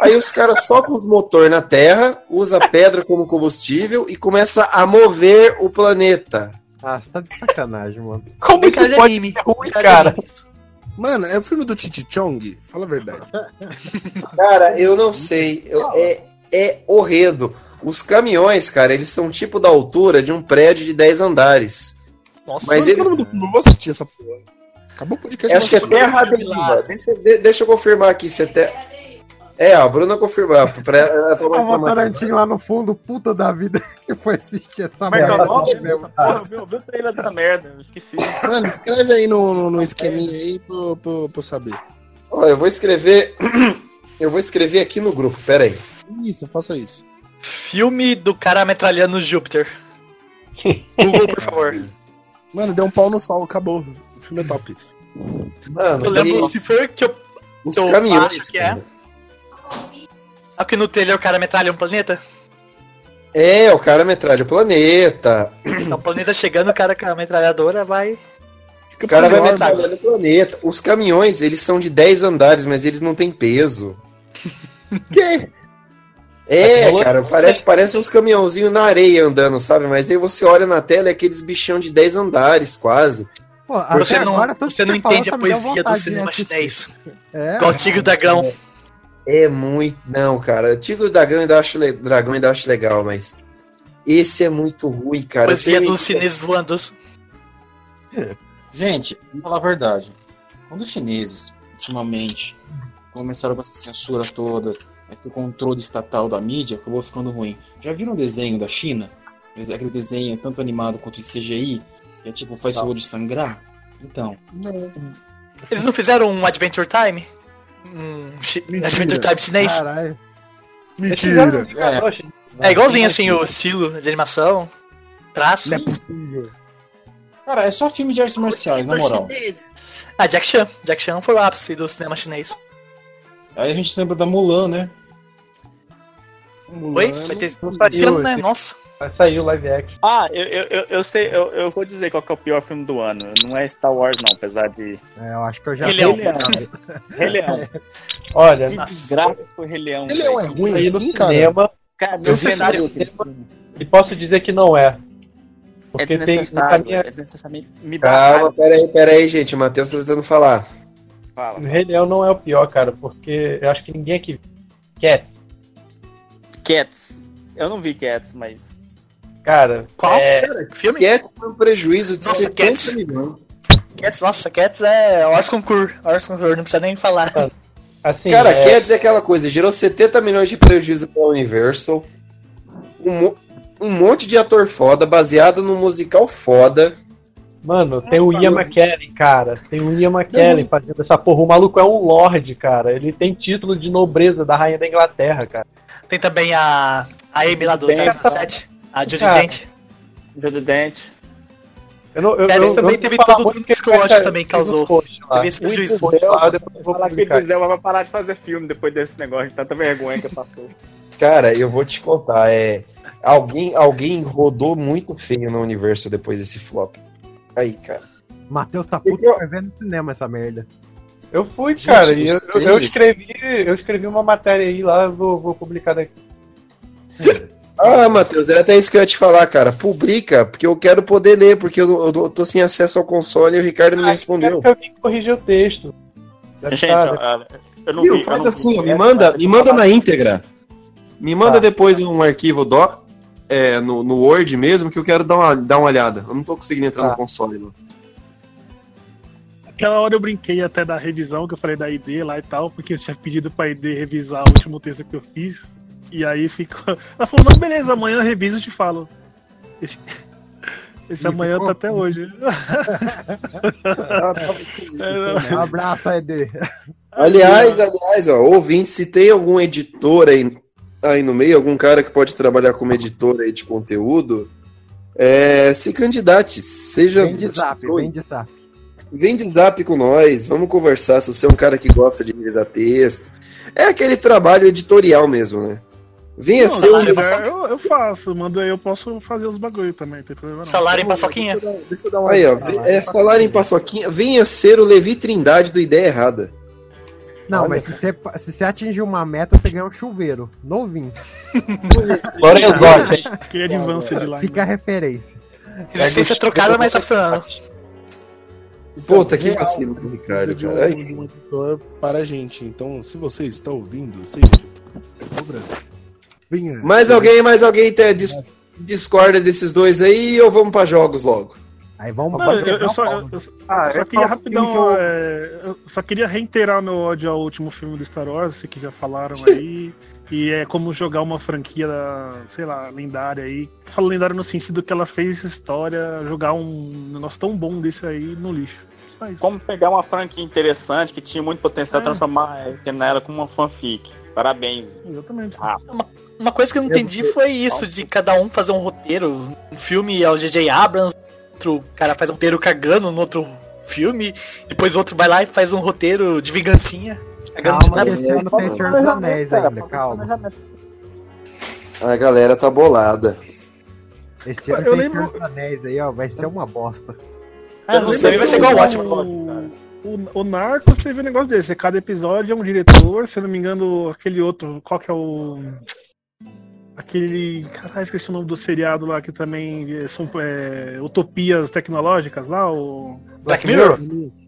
Aí os caras sopram os motor na Terra, usa pedra como combustível e começa a mover o planeta. Ah, você tá de sacanagem, mano. Como Tem que pode anime. ser ruim, Cara. Mano, é o filme do Titi Chong? Fala a verdade. Cara, eu não sei. Eu- é, é horrendo. Os caminhões, cara, eles são tipo da altura de um prédio de 10 andares. Nossa, Mas ele. é do filme? Eu vou assistir essa porra. Acabou o podcast. Acho que é Terra Deriva. Deixa, de- deixa eu confirmar aqui se é Terra. É, ó, a Bruna confirmar. Pra ela tomar essa Tava o matéria. Tarantino lá no fundo, puta da vida, que foi assistir essa é é merda. mesmo. Porra, eu vi- eu vi o trailer dessa merda, eu esqueci. Mano, escreve aí no, no, no esqueminha aí pra, eu- saber. Ó, eu vou escrever. Eu vou escrever aqui no grupo, pera aí. Isso, faça isso. Filme do cara metralhando Júpiter. Google, por favor. Mano, deu um pau no sol, acabou. O filme é top. Mano, Eu lembro, e se for que eu os eu caminhões. acho que é. cara. Aqui no trailer o cara metralha um planeta. É, o cara metralha o planeta. Então o planeta chegando, o cara com a metralhadora vai. O cara vai metralhando o planeta. Os caminhões, eles são de 10 andares, mas eles não têm peso. Que? É, cara, parece, parece uns caminhãozinhos na areia andando, sabe? Mas daí você olha na tela é aqueles bichão de 10 andares, quase. Pô, Você não, agora, tudo você que não entende a poesia do cinema chinês. É, Igual o Tigre e Dragão. É muito. Não, cara. Tigre e Dragão ainda acho, le... Dragão ainda acho legal, mas. Esse é muito ruim, cara. Poesia Tem- dos chineses voando. Gente, vamos falar a verdade. Quando os chineses, ultimamente, começaram com essa censura toda, esse controle estatal da mídia, acabou ficando ruim. Já viram o desenho da China? Aquele desenho tanto animado quanto em CGI, que é tipo, faz seu olho sangrar? Então, Eles não fizeram um Adventure Time? Um Adventure Time chinês? Caralho. Mentira. É igualzinho assim o estilo de animação, traço. Não é possível. cara, é só filme de artes marciais, na moral. Ah, Jack Chan. Jack Chan foi o ápice do cinema chinês. Aí a gente lembra da Mulan, né? Oi? Vai ter esse ano, né? Nossa. Vai sair o live action. Ah, eu, eu, eu, eu sei, eu, eu vou dizer qual que é o pior filme do ano. Não é Star Wars, não, apesar de. É, eu acho que eu já Rei Leão. Rei Leão. Olha, Que desgraça foi Rei Leão. Ele é velho. ruim aí no assim, cara. cinema, Cara, eu não vi no Necessário. cinema e posso dizer que não é. É Porque tem, desnecessário. na minha, É desnecessário. Me dá Calma, peraí, peraí, gente. O Matheus tá tentando falar. Fala. o Rei Leão não é o pior, cara, porque eu acho que ninguém aqui quer. Cats. Eu não vi Cats, mas. Cara, Qual? é, Filme? Cats foi um prejuízo de Nossa, 70 Cats. milhões. Cats, nossa, Cats é Ors Concur. Ors Concur, não precisa nem falar. assim, Cara, é, Cats é aquela coisa, gerou 70 milhões de prejuízo pra Universal. Um, mo- um monte de ator foda, baseado num musical foda. Mano, tem o Ian McKellen, cara. Tem o Ian McKellen fazendo essa porra. O maluco é um lord, cara. Ele tem título de nobreza da rainha da Inglaterra, cara. Tem também a, a Amy lá do Tem. 007, a Judy Cara. Dent. Jodie Dent. Eu não, eu, eu, eu também não teve todo o psicológico vai- também causou. lá. Teve esse prejuízo. Eu vou Falar que o Elba vai parar de fazer filme depois desse negócio, tanta vergonha que passou. Cara, eu vou te contar, é. Alguém, alguém rodou muito feio no universo depois desse flop. Aí, cara. Matheus tá puto Eu- ver no cinema essa merda. Eu fui, cara, e eu, eu, eu escrevi, eu escrevi uma matéria aí lá, vou, vou publicar daqui. Ah, Matheus, era até isso que eu ia te falar, cara. Publica, porque eu quero poder ler, porque eu, eu tô- tô sem acesso ao console e o Ricardo não me respondeu. Quero que alguém corrija o texto. Gente, eu não vi. eu faz não assim, vi. ó, me manda, me manda na íntegra. Me manda Tá. depois um arquivo doc, é, no, no Word mesmo, que eu quero dar uma, dar uma olhada. Eu não tô conseguindo entrar Tá. no console, não. Aquela hora eu brinquei até da revisão que eu falei da ID lá e tal, porque eu tinha pedido pra ID revisar o último texto que eu fiz. E aí ficou. Ela falou, não, beleza, amanhã eu reviso e te falo. Esse, esse amanhã ficou? tá até hoje. Um abraço, Ed. Aliás, aliás, ó, ouvinte, se tem algum editor aí, aí no meio, algum cara que pode trabalhar como editor aí de conteúdo, é, se candidate, seja. Vem de zap, vem de zap. Vem de zap com nós, vamos conversar. Se você é um cara que gosta de revisar texto, é aquele trabalho editorial mesmo, né? Venha Não, ser um. eu, eu faço, manda aí, eu posso fazer os bagulho também, não tem problema não. Salário em paçoquinha. Deixa eu dar uma Aí, ó, olhada. é salário em paçoquinha. Venha ser o Levi Trindade do Ideia Errada. Não, Olha. mas se você, se você atingir uma meta, você ganha um chuveiro. Novinho. Lorenzotti, hein? Que advance de lá. Fica a referência. Resistência trocada, mas tá funcionando. Puta que Real, vacilo precisa Ricardo, um, cara. Um editor para a gente. Então, se você está ouvindo, seja cobrando. Venha. Mais alguém, mais alguém te- dis- discorda desses dois aí ou vamos pra jogos logo? Aí vamos Não, eu, eu só, eu- eu Ah, só eu queria rapidão. que eu- é, eu só queria reiterar meu ódio ao último filme do Star Wars, esse que já falaram aí. E é como jogar uma franquia, sei lá, lendária aí. Falo lendária no sentido que ela fez essa história, jogar um negócio tão bom desse aí no lixo. Só isso. Como pegar uma franquia interessante que tinha muito potencial É. transformar, terminar ela como uma fanfic. Parabéns. Exatamente. Ah, Uma coisa que eu não entendi foi isso, de cada um fazer um roteiro. Um filme é o J.J. Abrams, outro cara faz um roteiro cagando no outro filme, depois o outro vai lá e faz um roteiro de vingancinha. Cagando Calma, esse ano tem Senhor dos Anéis ainda, calma. A galera tá bolada. Esse ano Eu tem lembro- Senhor dos Anéis aí, ó. Vai ser uma bosta. Ah, não sei, vai ser igual o ótimo. O, o, o Narcos teve um negócio desse. Cada episódio é um diretor, se eu não me engano, aquele outro. Qual que é o. Aquele. Caralho, esqueci o nome do seriado lá que também é, são é, utopias tecnológicas lá, o. Black Mirror?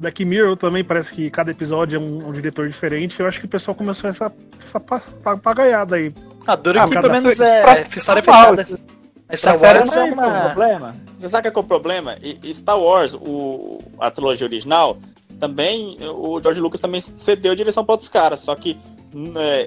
Black Mirror também parece que cada episódio é um, um diretor diferente. Eu acho que o pessoal começou essa, essa pa- pa- pagaiada aí. Ah, duro Ah, que pelo menos pra- é história normal, fechada. Mas Star Wars é é uma... problema. Você sabe qual é o problema? E, Star Wars, o, a trilogia original, também o George Lucas também cedeu a direção para outros caras, só que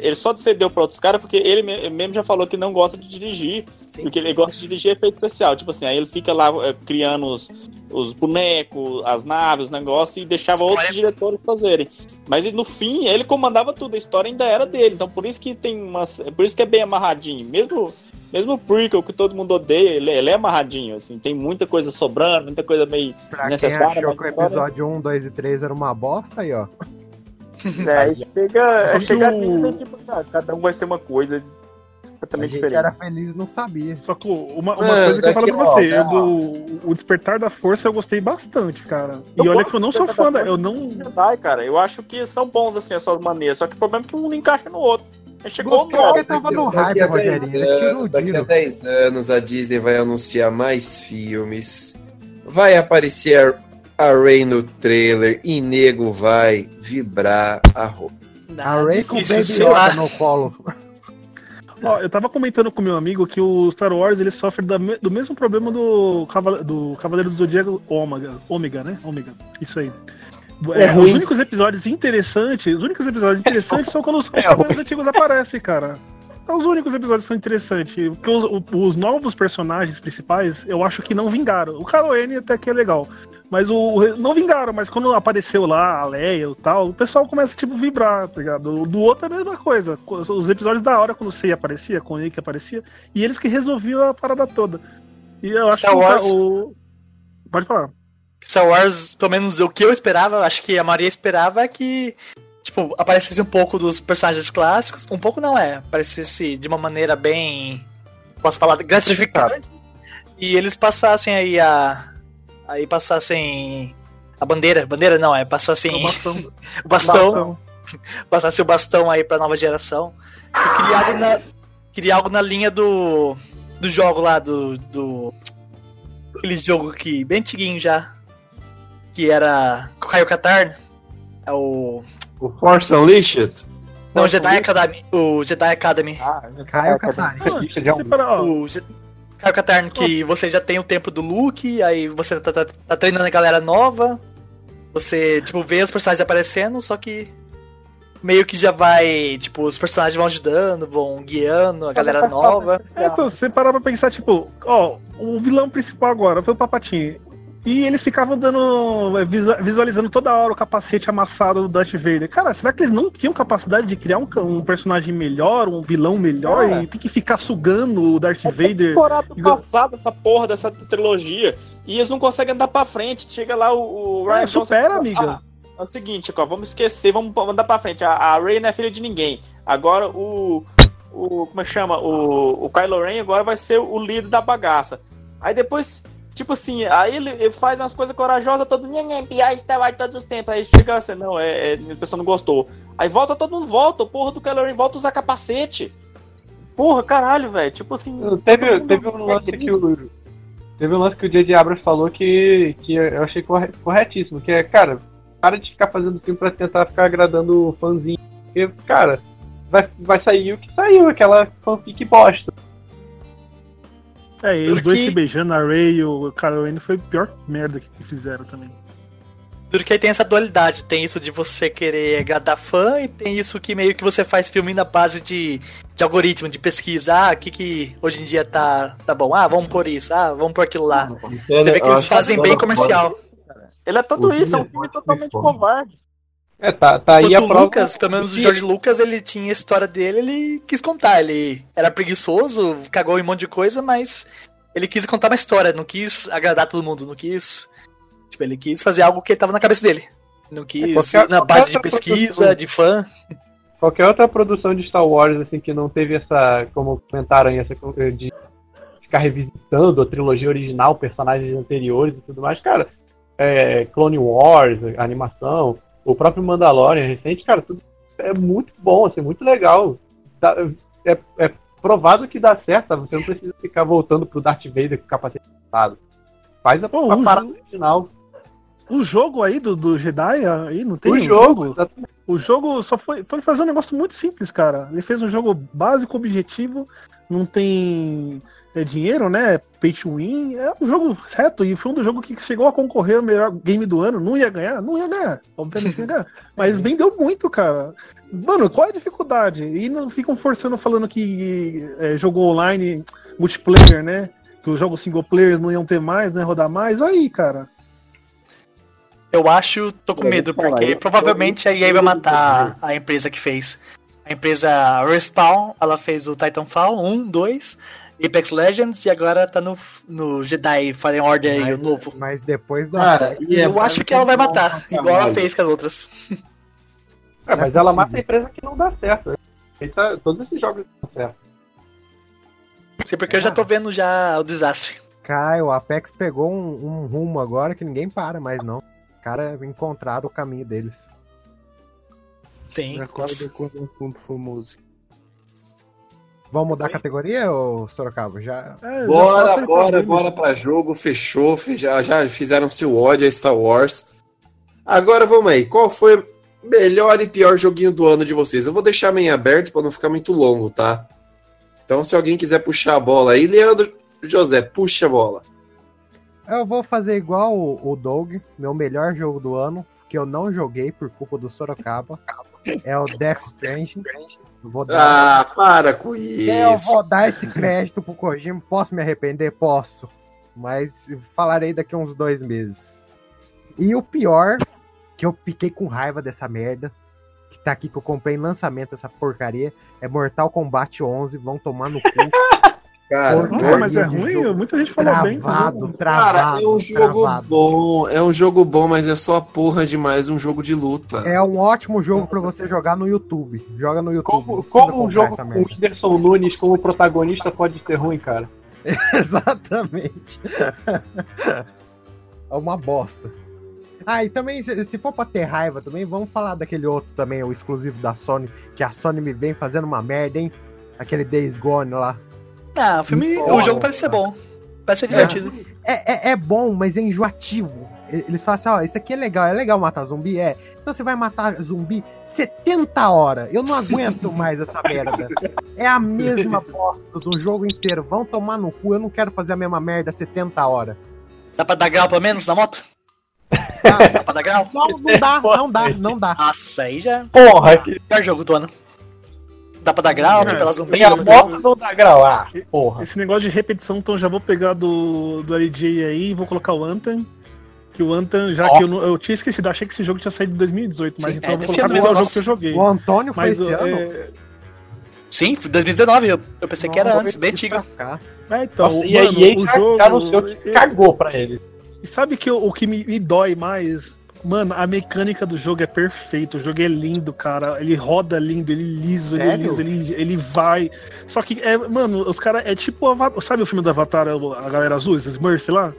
ele só cedeu para outros caras porque ele mesmo já falou que não gosta de dirigir, Sim. porque ele gosta de dirigir efeito especial. Tipo assim, aí ele fica lá é, criando os, os bonecos, as naves, os negócios e deixava outros diretores fazerem. Mas no fim, ele comandava tudo, a história ainda era dele. Então por isso que tem umas. Por isso que é bem amarradinho. Mesmo, mesmo o prequel que todo mundo odeia, ele, ele é amarradinho, assim, tem muita coisa sobrando, muita coisa meio pra necessária. Quem achou que o episódio 1, 2 e 3 era uma bosta aí, ó. É, aí chega, chega a Disney, tipo, ah, cada um vai ser uma coisa completamente diferente. era feliz e não sabia. Só que uma, uma é, coisa que eu falo pra você, ó, do, o Despertar da Força eu gostei bastante, cara. E olha que eu não sou fã, da, eu não... Jedi, cara, eu acho que são bons, assim, as suas maneiras, só que o problema é que um não encaixa no outro. Chegou Gostei porque tava no hype, Rogerinho. Eles tiram o Daqui a 10 anos a Disney vai anunciar mais filmes. Vai aparecer a Ray no trailer e nego vai vibrar a roupa. A Ray com o Baby Yoda no colo. Ó, eu tava comentando com meu amigo que o Star Wars ele sofre da, do mesmo problema do, do Cavaleiro do Zodíaco Ômega, Ômega, né? Ômega, isso aí. É, é os únicos episódios interessantes, os únicos episódios interessantes são quando os, os Cavaleiros antigos aparecem, cara. Os únicos episódios são interessantes. Porque os, os, novos personagens principais, eu acho que não vingaram. O Kylo N até que é legal. Mas o. Não vingaram, mas quando apareceu lá a Leia e tal, o pessoal começa, tipo, vibrar, tá ligado? Do outro é a mesma coisa. Os episódios da hora, quando o Sei aparecia, com o que aparecia, e eles que resolviam a parada toda. E eu acho Star que Wars... o. Pode falar. Star Wars, pelo menos o que eu esperava, acho que a Maria esperava é que tipo, aparecesse um pouco dos personagens clássicos. Um pouco não é, aparecesse de uma maneira bem. Posso falar? gratificante. E eles passassem aí a aí passassem a bandeira, bandeira não, é passassem o bastão, o bastão, passasse o bastão aí pra nova geração. Eu queria algo na, queria algo na linha do do jogo lá do do aquele jogo que bem antiguinho já, que era Caio Katarn, é o o Force Unleashed. Não, o Jedi Academy. O Jedi Academy. Ah, Caio Katarn. O Caio Katarn, que você já tem o tempo do Luke, aí você tá, tá, tá, treinando a galera nova. Você, tipo, vê os personagens aparecendo, só que meio que já vai, tipo, os personagens vão ajudando, vão guiando a galera nova. É, então, você parar pra pensar, tipo, ó, o vilão principal agora foi o Papatinho. E eles ficavam dando. É, visualizando toda hora o capacete amassado do Darth Vader. Cara, será que eles não tinham capacidade de criar um, um personagem melhor, um vilão melhor, e tem que ficar sugando o Darth é Vader? temporada passada essa porra dessa trilogia. E eles não conseguem andar pra frente. Chega lá o, o Ryan. É, supera, amiga. Ah, é o seguinte, ó, vamos esquecer, vamos andar pra frente. A, a Rey não é filha de ninguém. Agora o. o como é que chama? O, o Kylo Ren agora vai ser o líder da bagaça. Aí depois Tipo assim, aí ele faz umas coisas corajosas, todo mundo, pior Star Wars todos os tempos. Aí chega assim, não, é, é, a pessoa não gostou. Aí volta, todo mundo volta, porra do Kylo volta a usar capacete. Porra, caralho, velho. Tipo assim. Teve, teve um lance que o. Teve um lance que o J.J. Abrams falou que, que eu achei corretíssimo, que é, cara, para de ficar fazendo filme pra tentar ficar agradando o fãzinho. Porque, cara, vai, vai sair o que saiu, aquela fanfic bosta. É, e os dois se beijando, a Ray e o Kylo foi a pior merda que fizeram também. Porque aí tem essa dualidade, tem isso de você querer agradar fã e tem isso que meio que você faz filme na base de, de algoritmo, de pesquisa. Ah, o que, que hoje em dia tá, tá bom? Ah, vamos por isso, ah, vamos por aquilo lá. Você vê que eles fazem bem comercial. Ele é tudo isso, é um filme totalmente covarde. É, tá, tá aí a prova. Lucas, pelo menos o George Lucas, ele tinha a história dele, ele quis contar. Ele era preguiçoso, cagou em um monte de coisa, mas ele quis contar uma história, não quis agradar todo mundo, não quis. Tipo, ele quis fazer algo que tava na cabeça dele. Não quis qualquer, na base de pesquisa, produção, de fã. Qualquer outra produção de Star Wars, assim, que não teve essa, como comentaram aí, essa de ficar revisitando a trilogia original, personagens anteriores e tudo mais, cara, é, Clone Wars, animação, o próprio Mandalorian recente, cara, tudo é muito bom, assim, muito legal. É, é provado que dá certo, sabe? Você não precisa ficar voltando pro Darth Vader com o capacete passado. Faz a, Pô, a parada original. O jogo aí do, do Jedi aí não tem o um jogo, jogo? O jogo só foi, foi fazer um negócio muito simples, cara. Ele fez um jogo básico, objetivo, não tem é, dinheiro, né? Pay to win. É um jogo certo e foi um dos jogos que chegou a concorrer ao melhor game do ano. Não ia ganhar? Não ia ganhar. Obviamente não ia ganhar. Mas vendeu muito, cara. Mano, qual é a dificuldade? E não ficam forçando falando que é, jogou online, multiplayer, né? Que os jogos single players não iam ter mais, não ia rodar mais. Aí, cara. Eu acho, tô com Eu medo, porque provavelmente a EA vai matar a empresa que fez. A empresa Respawn, ela fez o Titanfall 1, 2, Apex Legends e agora tá no, no Jedi Fallen Order aí, o novo. Mas depois do Cara, Apex, eu acho que ela vai matar, igual ela fez com as outras. É, mas ela mata a empresa que não dá certo. Eita, todos esses jogos dão certo. Sei porque eu já tô vendo já o desastre. Cara, o Apex pegou um, um rumo agora que ninguém para mais, não. Os caras encontraram o caminho deles. Sim. Me acorda quando o assunto for música. Vamos mudar a categoria, ô Sorocaba? Já... Bora, bora, bora pra jogo, fechou, fe- já, já fizeram seu ódio a Star Wars. Agora vamos aí, qual foi o melhor e pior joguinho do ano de vocês? Eu vou deixar meio aberto pra não ficar muito longo, tá? Então se alguém quiser puxar a bola aí, Leandro José, puxa a bola. Eu vou fazer igual o, o Doug, meu melhor jogo do ano, que eu não joguei por culpa do Sorocaba. É o Death Stranding. Eu Vou dar, Ah, para com isso. eu vou dar esse crédito pro Kojima. Posso me arrepender? Posso. Mas falarei daqui a uns dois meses. E o pior, que eu fiquei com raiva dessa merda, que tá aqui que eu comprei em lançamento essa porcaria, é Mortal Kombat 11. Vão tomar no cu. Cara, Nossa, mas é ruim? jogo Muita gente falou bem. Travado, jogo. travado. Cara, é um jogo travado. bom, é um jogo bom, mas é só porra demais um jogo de luta. É um ótimo jogo pra você jogar no YouTube. Joga no YouTube. Como, como um jogo com o. Whindersson Nunes como protagonista pode ser ruim, cara? Exatamente. é uma bosta. Ah, e também, se, se for pra ter raiva também, vamos falar daquele outro também, o exclusivo da Sony, que a Sony me vem fazendo uma merda, hein? Aquele Days Gone lá. Ah, o filme, o jogo parece ser bom. Parece ser divertido. É, é, é bom, mas é enjoativo. Eles falam assim, ó, isso aqui é legal, é legal matar zumbi? É. Então você vai matar zumbi 70 horas. Eu não aguento mais essa merda. É a mesma bosta do jogo inteiro. Vão tomar no cu, eu não quero fazer a mesma merda 70 horas. Dá pra dar grau pelo menos na moto? Dá pra dar grau? Não, não dá, não dá, não dá. Nossa, aí já. Porra, que Pior jogo do ano. Dá pra dar grau, tipo, pela zumbi. minha dá pra- moto não dá grau. Ah, porra. Esse negócio de repetição, então já vou pegar do, do LJ aí e vou colocar o Anthem. Que o Anthem, já Ó. que eu, não- eu tinha esquecido, achei que esse jogo tinha saído em 2018, mas Sim, então é eu vou colocar ano qual é o mesmo, jogo que eu joguei. O Antônio foi Mas, esse ano? é, Sim, foi 2019. Eu, eu pensei que era antes, bem antigo. é, então, Nossa, e a mano, EA o já, jogo. que cagou pra ele. E sabe que o, o que me, me dói mais? Mano, a mecânica do jogo é perfeita. O jogo é lindo, cara. Ele roda lindo, ele liso, ele Sério? liso, ele, ele vai. Só que, é, mano, os caras. É tipo. Sabe o filme do Avatar, a galera azul, esses Smurf lá?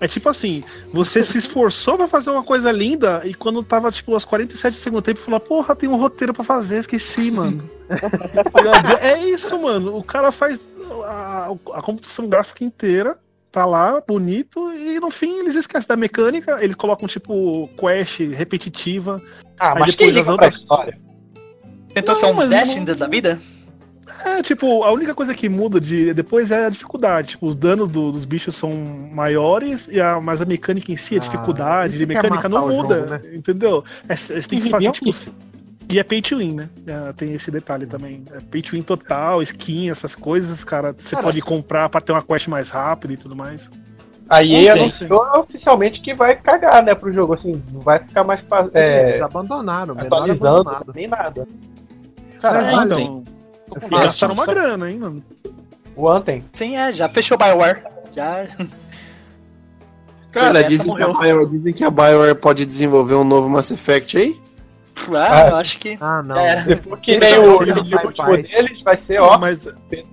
É tipo assim, você se esforçou pra fazer uma coisa linda e quando tava, tipo, aos 47 do segundo tempo, falou, porra, tem um roteiro pra fazer, esqueci, mano. Tá é isso, mano. O cara faz a, a computação gráfica inteira, tá lá, bonito, e no fim eles esquecem da mecânica, eles colocam, tipo, quest repetitiva. Ah, mas depois quem as outras- história? Tentou Não, ser um Destiny não- da vida? É, tipo, a única coisa que muda de depois é a dificuldade. Tipo, os danos do- dos bichos são maiores, e a, mas a mecânica em si, a Ah, dificuldade isso de que é mecânica não muda, jogo, né? entendeu? É, você tem que fazer, tipo. E é pay to win, né? É, tem esse detalhe também. É pay to win total, skin, essas coisas, cara. Você Cara, pode comprar pra ter uma quest mais rápida e tudo mais. A EA anunciou oficialmente que vai cagar, né, pro jogo, assim, não vai ficar mais fa- Eles é, abandonaram, atualizando, abandonado. nem nada. Cara, É, então. Gastaram uma grana, hein, mano? O Anthem. Sim, é, já fechou o Bioware. Já. Cara, essa dizem que. Bioware, dizem que a Bioware pode desenvolver um novo Mass Effect aí? Ah, eu acho que. Ah, não. Se for que Eles nem o faz. deles, vai ser, ó. Mas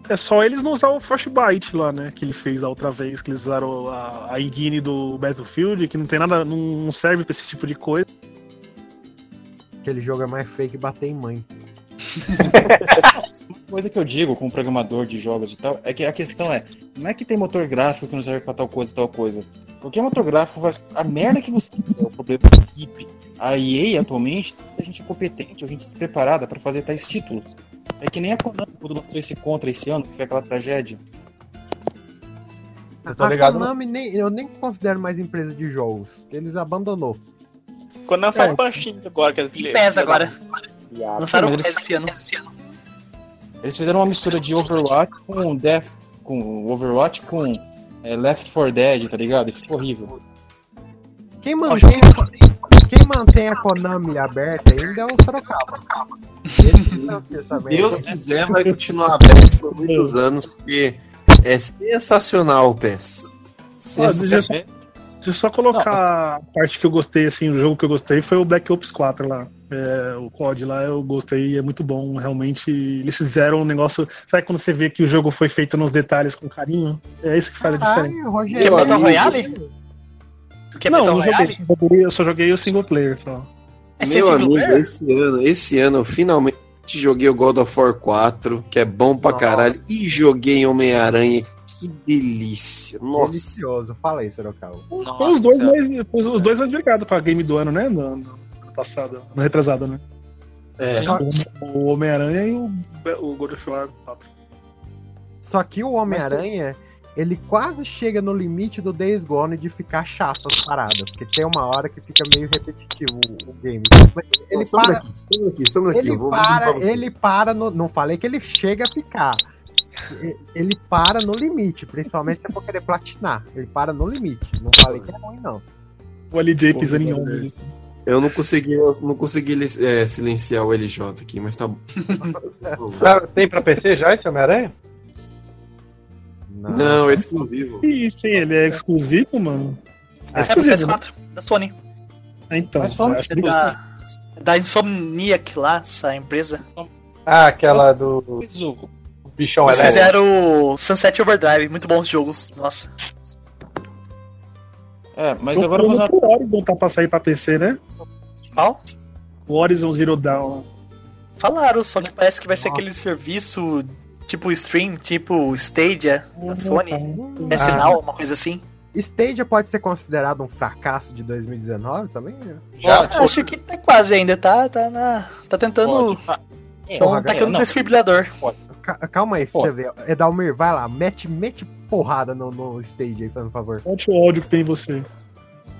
é só eles não usar o Frostbite lá, né? Que ele fez da outra vez, que eles usaram a, a engine do Battlefield, que não tem nada, não, não serve pra esse tipo de coisa. Aquele jogo é mais fake que bater em mãe. Uma coisa que eu digo como programador de jogos e tal é que a questão é, não é que tem motor gráfico que não serve pra tal coisa e tal coisa. Porque motor gráfico faz a merda que você quiser, é o problema da equipe. A EA atualmente tem muita gente competente, ou gente despreparada pra fazer tais títulos. É que nem a Konami quando lançou esse Contra esse ano, que foi aquela tragédia. A, tô a ligado, Konami nem, eu nem considero mais empresa de jogos. Eles abandonou. Quando não faz baixinho agora, que é E PES agora. Lançaram o Mas PES esse ano. Eles fizeram uma mistura de Overwatch com Death, com Overwatch com é, Left 4 Dead, tá ligado? E ficou horrível. Quem mantém, a, quem mantém a Konami aberta ainda é o Sorocaba. Se. Deus quiser, vai continuar aberto por muitos anos, porque é sensacional o PES. Sensacional. Deixa eu só colocar a parte que eu gostei, assim, o jogo que eu gostei foi o Black Ops 4 lá. É, o COD lá eu gostei, é muito bom. Realmente, eles fizeram um negócio. Sabe quando você vê que o jogo foi feito nos detalhes com carinho? É isso que faz a diferença. Ai, Que é Rogério, Battle Royale? Que é não, Battle não joguei, Royale? só joguei- eu só joguei o single player só. É Meu amigo, player? esse ano, esse ano eu finalmente joguei o God of War 4, que é bom pra Nossa. caralho, e joguei Homem-Aranha. Que delícia. Nossa. delicioso. Fala aí, Sorocaba. Foi os dois mais, os dois mais brigados pra game do ano, né? No, passado, no retrasado, né? É. O Homem-Aranha e o, o God of War 4. Só que o Homem-Aranha, ele quase chega no limite do Days Gone de ficar chato as paradas. Porque tem uma hora que fica meio repetitivo o, o game. Mas ele Some para, daqui, daqui. ele para, vou- ele para no. Não falei que ele chega a ficar. Ele para no limite, principalmente se for querer platinar. Ele para no limite. Não falei que é ruim, não. O LJ pisando em. Deus. Eu não consegui, eu não consegui é, silenciar o LJ aqui, mas tá bom. Tá- Tem pra PC já esse Homem-Aranha? Não, é exclusivo. Sim, sim, ele é exclusivo, mano. É É pro exclusivo. né? PS4, da Sony. Então, Mas falando é É da, da Insomniac lá, essa empresa. Ah, aquela Nossa, do bichão Eles elétrico. fizeram o Sunset Overdrive, muito bom esse jogo. Nossa. É, mas Eu agora eu vou fazer o Horizon tá pra sair pra PC, né? Qual? O Horizon Zero Dawn. Falaram, só que parece que vai ser aquele serviço tipo stream, tipo Stadia da Sony. É sinal, uma coisa assim. Stadia pode ser considerado um fracasso de 2019 também? né? Já, Ah, Acho que tá quase ainda, tá, tá, na, tá tentando. Pode. É, Tão Porra, tacando não. desfibrilador. Ca- Calma aí, pra Pô. você ver. Edalmir, vai lá, mete, mete porrada no, no stage aí, por favor. Onde o ódio que tem em você?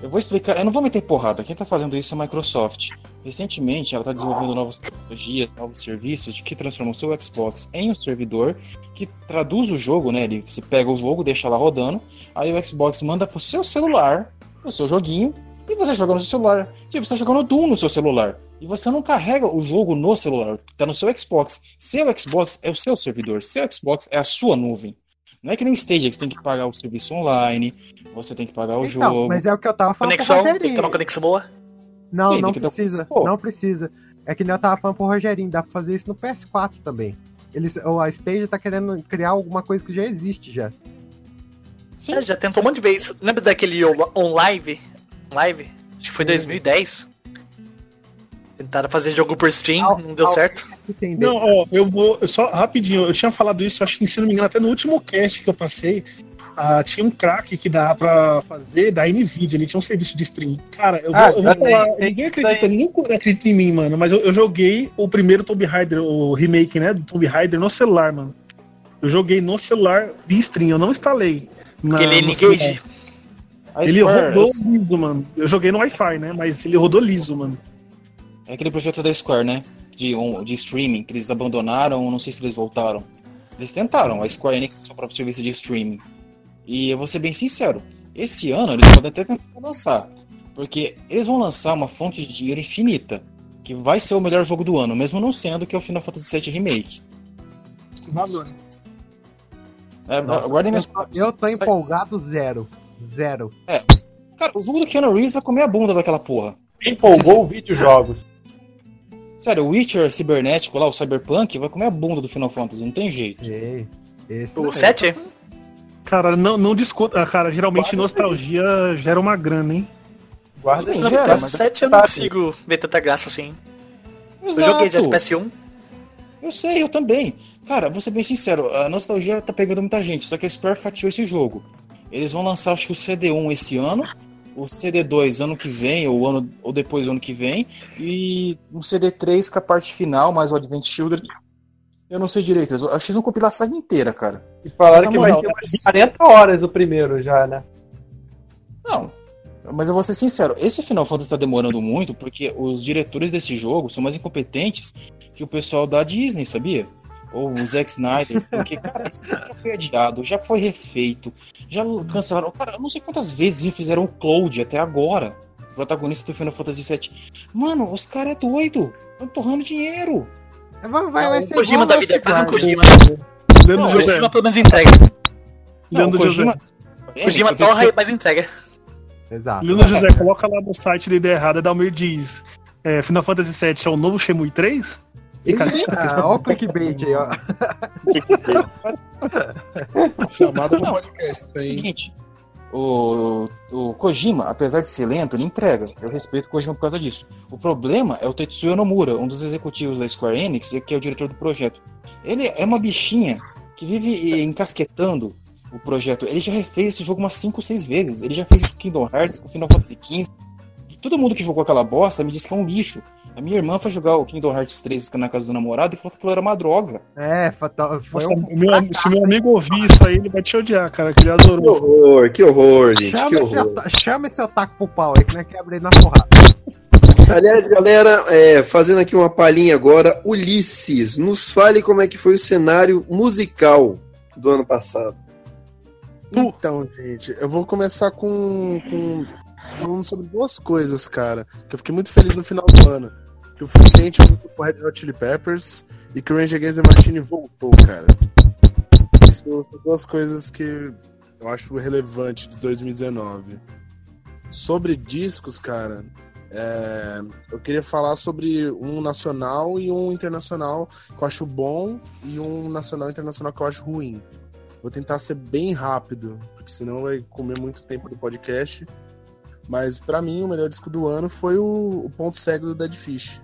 Eu vou explicar, eu não vou meter porrada, quem tá fazendo isso é a Microsoft. Recentemente ela tá desenvolvendo novas tecnologias, novos serviços de que transformam o seu Xbox em um servidor que traduz o jogo, né? Ele, você pega o jogo, deixa lá rodando, aí o Xbox manda pro seu celular, o seu joguinho, e você joga no seu celular. Tipo, você tá jogando Doom no seu celular. E você não carrega o jogo no celular, tá no seu Xbox. Seu Xbox é o seu servidor, seu Xbox é a sua nuvem. Não é que nem o Stadia, que você tem que pagar o serviço online, você tem que pagar o Então, jogo. mas é o que eu tava falando Conexão, pro tem que ter uma conexão boa. Não, Sim, não precisa, conexão. não precisa. É que nem eu tava falando pro Rogerinho, dá pra fazer isso no PS4 também. Eles, ou a Stadia tá querendo criar alguma coisa que já existe já. Sim, É, já tentou um monte de vezes. Lembra daquele On- On Live? Live? Acho que foi 2010. Tentaram fazer jogo por stream, Al- não deu al- certo. Entendeu? Não, ó, eu vou. eu Só rapidinho, eu tinha falado isso, acho que se não me engano, até no último cast que eu passei. ah, tinha um crack que dava pra fazer da Nvidia, ele tinha um serviço de stream. Cara, eu vou, Ah, eu já vou falar, tem, tem ninguém acredita, aí. ninguém acredita em mim, mano, mas eu, eu joguei o primeiro Tomb Raider, o remake, né, do Tomb Raider no celular, mano. Eu joguei no celular via stream, eu não instalei. Na, Aquele no N-Gage. celular. A Ele rodou liso, mano. Eu joguei no Wi-Fi, né, mas ele rodou liso, mano. É aquele projeto da Square, né? De, um, de streaming, que eles abandonaram, não sei se eles voltaram. Eles tentaram, a Square Enix tem seu próprio serviço de streaming. E eu vou ser bem sincero, esse ano eles podem até tentar lançar. Porque eles vão lançar uma fonte de dinheiro infinita, que vai ser o melhor jogo do ano, mesmo não sendo que é o Final Fantasy VII Remake. Vazou. É, Nossa, guardem minhas eu tô empolgado zero. Zero. É, cara, o jogo do Keanu Reeves vai comer a bunda daquela porra. Empolgou o videojogos. Sério, o Witcher cibernético lá, o Cyberpunk, vai comer a bunda do Final Fantasy, não tem jeito. Ei, esse O não é. 7? Cara, não, não discuta. ah, Cara, geralmente nostalgia gera uma grana, hein? Guarda aí. gera, O mas- 7 eu não consigo ver tanta graça assim. Eu joguei já de PS1. Eu sei, eu também. Cara, vou ser bem sincero, a nostalgia tá pegando muita gente, só que a Square fatiou esse jogo. Eles vão lançar, acho que o CD1 esse ano, o CD2 ano que vem, ou, ano, ou depois do ano que vem, e um CD3 com a parte final, mais o Advent Children Eu não sei direito, eu achei uma compilação inteira, cara. E falaram que na vai moral, ter umas 40 horas o primeiro já, né? Não. Mas eu vou ser sincero, esse Final Fantasy tá demorando muito porque os diretores desse jogo são mais incompetentes que o pessoal da Disney, sabia? Ou o Zack Snyder. Porque, cara, jogo já foi adiado, já foi refeito, já cancelaram. Cara, eu não sei quantas vezes fizeram o Cloud até agora. O protagonista do Final Fantasy VII. Mano, os caras é doido. Estão torrando dinheiro. Vai, vai, vai O ser Kojima igual da vida, é quase um Kojima. Leandro Não, o José. Kojima pelo menos entrega. Não, Leandro o Kojima- José. É, Kojima torra ser- e mais entrega. Exato. Leandro José, coloca lá no site da Ideia Errada, Dalmir diz: é, Final Fantasy VII é o novo Shemui 3? E, cara, Ah, ó o clickbait aí, ó. Chamada pro podcast, aí. Seguinte, o, o Kojima, apesar de ser lento, ele entrega. Eu respeito o Kojima por causa disso. O problema é o Tetsuya Nomura, um dos executivos da Square Enix, que é o diretor do projeto. Ele é uma bichinha que vive encasquetando o projeto. Ele já refez esse jogo umas 5 ou 6 vezes. Ele já fez Kingdom Hearts, com Final Fantasy XV. Todo mundo que jogou aquela bosta me disse que é um lixo. A minha irmã foi jogar o Kingdom Hearts 3 na casa do namorado e falou que aquilo era uma droga. É, fatal, foi Nossa, um... meu- se meu amigo ouvir isso aí, ele vai te odiar, cara, que ele Que adorou. horror, que horror, gente, Chama que esse, horror. ota- chama esse otaku pro pau aí, que não é quebra ele na porrada. Aliás, galera, é, fazendo aqui uma palhinha agora, Ulisses, nos fale como é que foi o cenário musical do ano passado. Então, gente, eu vou começar com, com falando sobre duas coisas, cara. Que eu fiquei muito feliz no final do ano. Que o Suficiente voltou com Red Hot Chili Peppers e que o Rage Against the Machine voltou, cara. Isso são duas coisas que eu acho relevante de 2019. Sobre discos, cara, é, eu queria falar sobre um nacional e um internacional que eu acho bom e um nacional e internacional que eu acho ruim. Vou tentar ser bem rápido, porque senão vai comer muito tempo do podcast. Mas pra mim o melhor disco do ano foi o, o Ponto Cego do Dead Fish.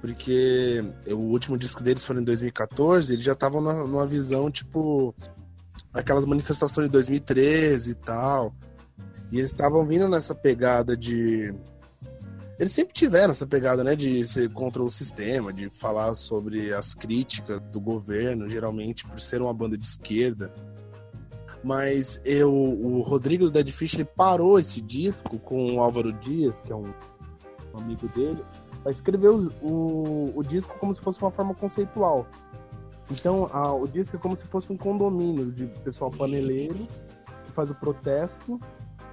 Porque o último disco deles foi em 2014, eles já estavam numa visão tipo aquelas manifestações de 2013 e tal. E eles estavam vindo nessa pegada de eles sempre tiveram essa pegada, né, de ser contra o sistema, de falar sobre as críticas do governo, geralmente por ser uma banda de esquerda. Mas eu, o Rodrigo do Dead Fish, ele parou esse disco com o Álvaro Dias, que é um, um amigo dele, para escrever o, o, o disco como se fosse uma forma conceitual. Então, a- o disco é como se fosse um condomínio de pessoal paneleiro que faz o protesto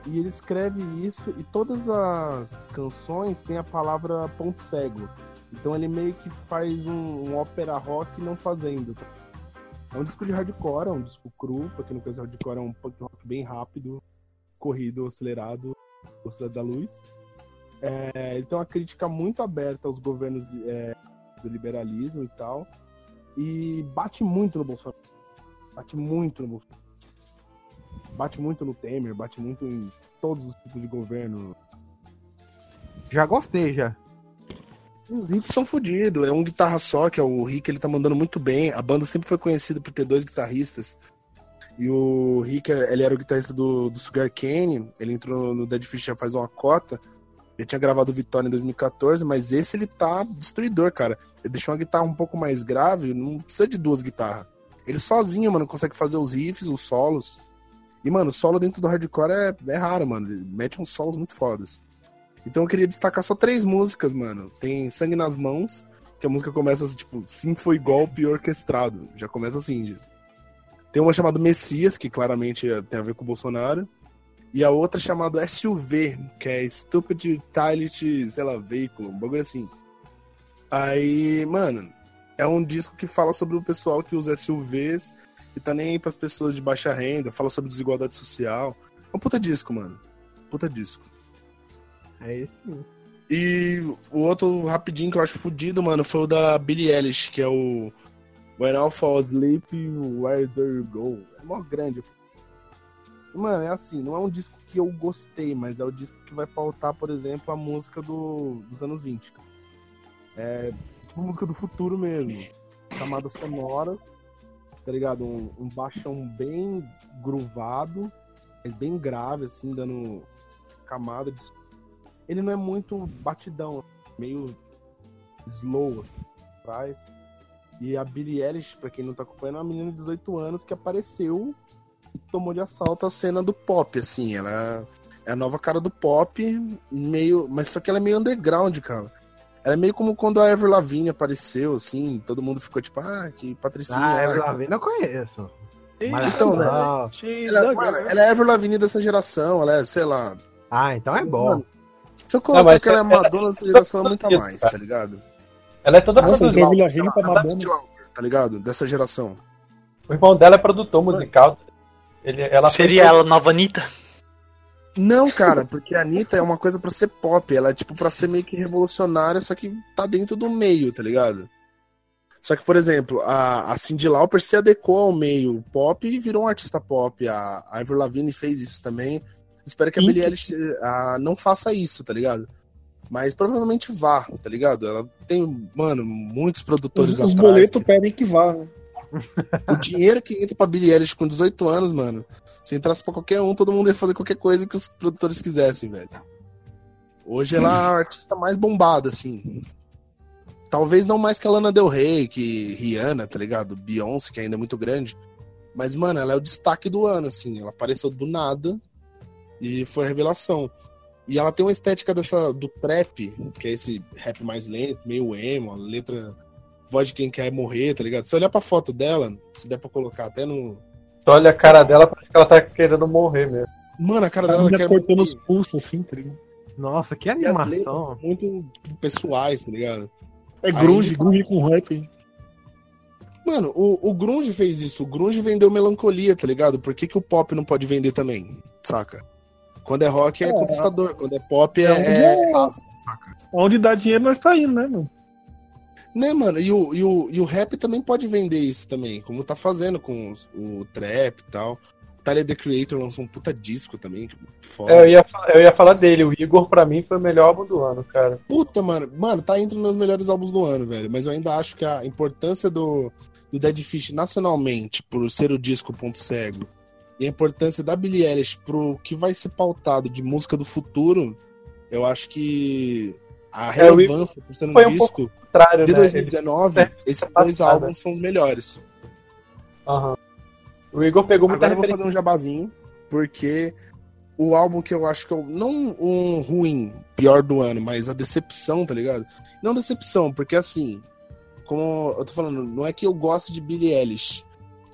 e ele escreve isso e todas as canções têm a palavra ponto cego. Então ele meio que faz um, um ópera rock não fazendo. É um disco de hardcore, é um disco cru, pra quem não conhece hardcore, é um punk rock bem rápido, corrido, acelerado, Velocidade da Luz. É, ele tem uma crítica muito aberta aos governos é, do liberalismo e tal. E bate muito no Bolsonaro. Bate muito no Bolsonaro. Bate muito no Temer, bate muito em todos os tipos de governo. Já gostei, já. Os Rick são fodidos. É um guitarra só, que é o Rick, ele tá mandando muito bem. A banda sempre foi conhecida por ter dois guitarristas. E o Rick, ele era o guitarrista do, do Sugar Cane. Ele entrou no Dead Fish já faz uma cota. Ele tinha gravado o Vitória em 2014, mas esse ele tá destruidor, cara. Ele deixou uma guitarra um pouco mais grave, não precisa de duas guitarras. Ele sozinho, mano, consegue fazer os riffs, os solos. E, mano, o solo dentro do hardcore é, é raro, mano. Ele mete uns solos muito fodas. Então eu queria destacar só três músicas, mano. Tem Sangue nas Mãos, que a música começa tipo, sim foi golpe orquestrado. Já começa assim. Tem uma chamada Messias, que claramente tem a ver com o Bolsonaro. E a outra chamada SUV, que é Stupid Utility, sei lá, veículo, um bagulho assim. Aí, mano, é um disco que fala sobre o pessoal que usa SUVs e tá nem aí pras pessoas de baixa renda, fala sobre desigualdade social. É um puta disco, mano. Puta disco. É sim. E o outro rapidinho que eu acho fudido, mano, foi o da Billie Eilish, que é o When I Fall Asleep, Where Do You Go? É mó grande. Mano, é assim, não é um disco que eu gostei, mas é o disco que vai pautar, por exemplo, a música do, dos anos 20. cara. É tipo música do futuro mesmo. Camadas sonoras, tá ligado? Um, um baixão bem groovado, é bem grave, assim, dando camada de ele não é muito batidão, meio slow, assim, atrás. E a Billie Eilish, pra quem não tá acompanhando, é uma menina de 18 anos que apareceu e tomou de assalto a cena do pop, assim. Ela é a nova cara do pop, meio. Mas só que ela é meio underground, cara. Ela é meio como quando a Ever Lavigne apareceu, assim, todo mundo ficou tipo, ah, que Patricinha. Ah, ah, Ever que- Lavigne eu conheço. Então, né? Ah, Ela, mano, ela é Ever Lavigne dessa geração, ela é, sei lá. Ah, então é bom. Mano, se eu colocar que ela é ela- Madonna dessa geração, é muito a mais, tá ligado? Ela é toda A Cyndi produtora. Lauper, sei lá, a Cyndi Lauper, tá ligado? Dessa geração. O irmão dela é produtor musical. Ele, ela Seria fez- ela nova Anitta? Não, cara, porque a Anitta é uma coisa pra ser pop. Ela é tipo pra ser meio que revolucionária, só que tá dentro do meio, tá ligado? Só que, por exemplo, a, a Cyndi Lauper se adequou ao meio pop e virou um artista pop. A, a Avril Lavigne fez isso também. Espero que a. Billie Eilish ah, não faça isso, tá ligado? Mas provavelmente vá, tá ligado? Ela tem, mano, muitos produtores Os, os atrás. boletos pedem que vá, né? O dinheiro que entra pra Billie Eilish com 18 anos, mano, se entrasse pra qualquer um, todo mundo ia fazer qualquer coisa que os produtores quisessem, velho. Hoje ela é a artista mais bombada, assim. Talvez não mais que a Lana Del Rey, que Rihanna, tá ligado? Beyoncé, que ainda é muito grande. Mas, mano, ela é o destaque do ano, assim. Ela apareceu do nada e foi a revelação. E ela tem uma estética dessa do trap, que é esse rap mais lento, meio emo, a letra voz de quem quer morrer, tá ligado? Se olhar pra foto dela, se der pra colocar até no. Tu olha a cara dela, parece que ela tá querendo morrer mesmo. Mano, a cara dela menina quer cortando os pulsos, assim, tá ligado? Nossa, que E as letras animação. são muito pessoais, tá ligado? É Aí, grunge, tipo, grunge com rap. Mano, o, o Grunge fez isso. O Grunge vendeu melancolia, tá ligado? Por que, que o pop não pode vender também? Saca? Quando é rock é, É. conquistador, quando é pop é. É, é... é. saca? Onde dá dinheiro nós tá indo, né, mano? Né, mano? E o, e, o, e o rap também pode vender isso também, como tá fazendo com os- o trap e tal. O Tyler The Creator lançou um puta disco também, que foda. É, eu, ia, eu ia falar dele. O Igor, pra mim, foi o melhor álbum do ano, cara. Puta, mano. Mano, tá entre os meus melhores álbuns do ano, velho. Mas eu ainda acho que a importância do, do Dead Fish nacionalmente, por ser o disco ponto cego, e a importância da Billie Eilish pro que vai ser pautado de música do futuro, eu acho que a É, relevância por ser um um disco contrário, de né? 2019, Ele- esses passada. dois álbuns são os melhores. Aham. O Igor pegou muita Agora eu vou fazer um jabazinho, porque o álbum que eu acho que é o- não um ruim, pior do ano, mas a decepção, tá ligado? Não decepção, porque assim, como eu tô falando, não é que eu gosto de Billie Eilish,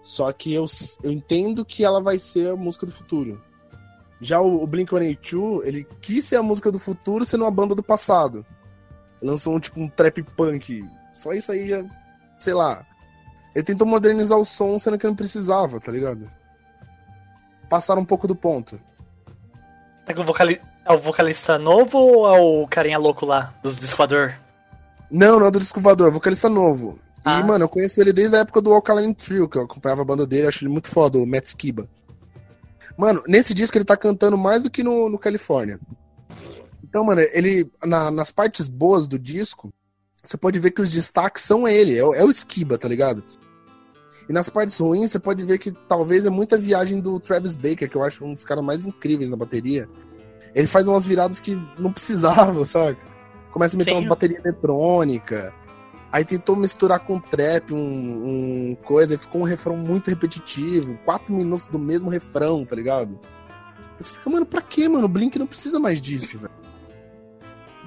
só que eu, eu entendo que ela vai ser a música do futuro. Já o, o Blink-182, ele quis ser a música do futuro sendo uma banda do passado. Lançou um tipo um trap punk. Só isso aí já, sei lá. Ele tentou modernizar o som, sendo que não precisava, tá ligado? Passaram um pouco do ponto. É o, vocali... é o vocalista novo ou é o carinha louco lá, dos do Esquador? Não, não é do Disco Voador, vocalista novo. Ah. E, mano, eu conheço ele desde a época do Alkaline Trio, que eu acompanhava a banda dele, acho ele muito foda, o Matt Skiba. Mano, nesse disco ele tá cantando mais do que no, no Califórnia. Então, mano, ele, na- nas partes boas do disco, você pode ver que os destaques são ele, é, o- é o Skiba, tá ligado? E nas partes ruins, você pode ver que talvez é muita viagem do Travis Baker, que eu acho um dos caras mais incríveis na bateria. Ele faz umas viradas que não precisava, sabe? Começa a meter Sim. umas baterias eletrônicas. Aí tentou misturar com trap, um, um coisa, e ficou um refrão muito repetitivo. Quatro minutos do mesmo refrão, tá ligado? Você fica, mano, pra quê, mano? O Blink não precisa mais disso, velho.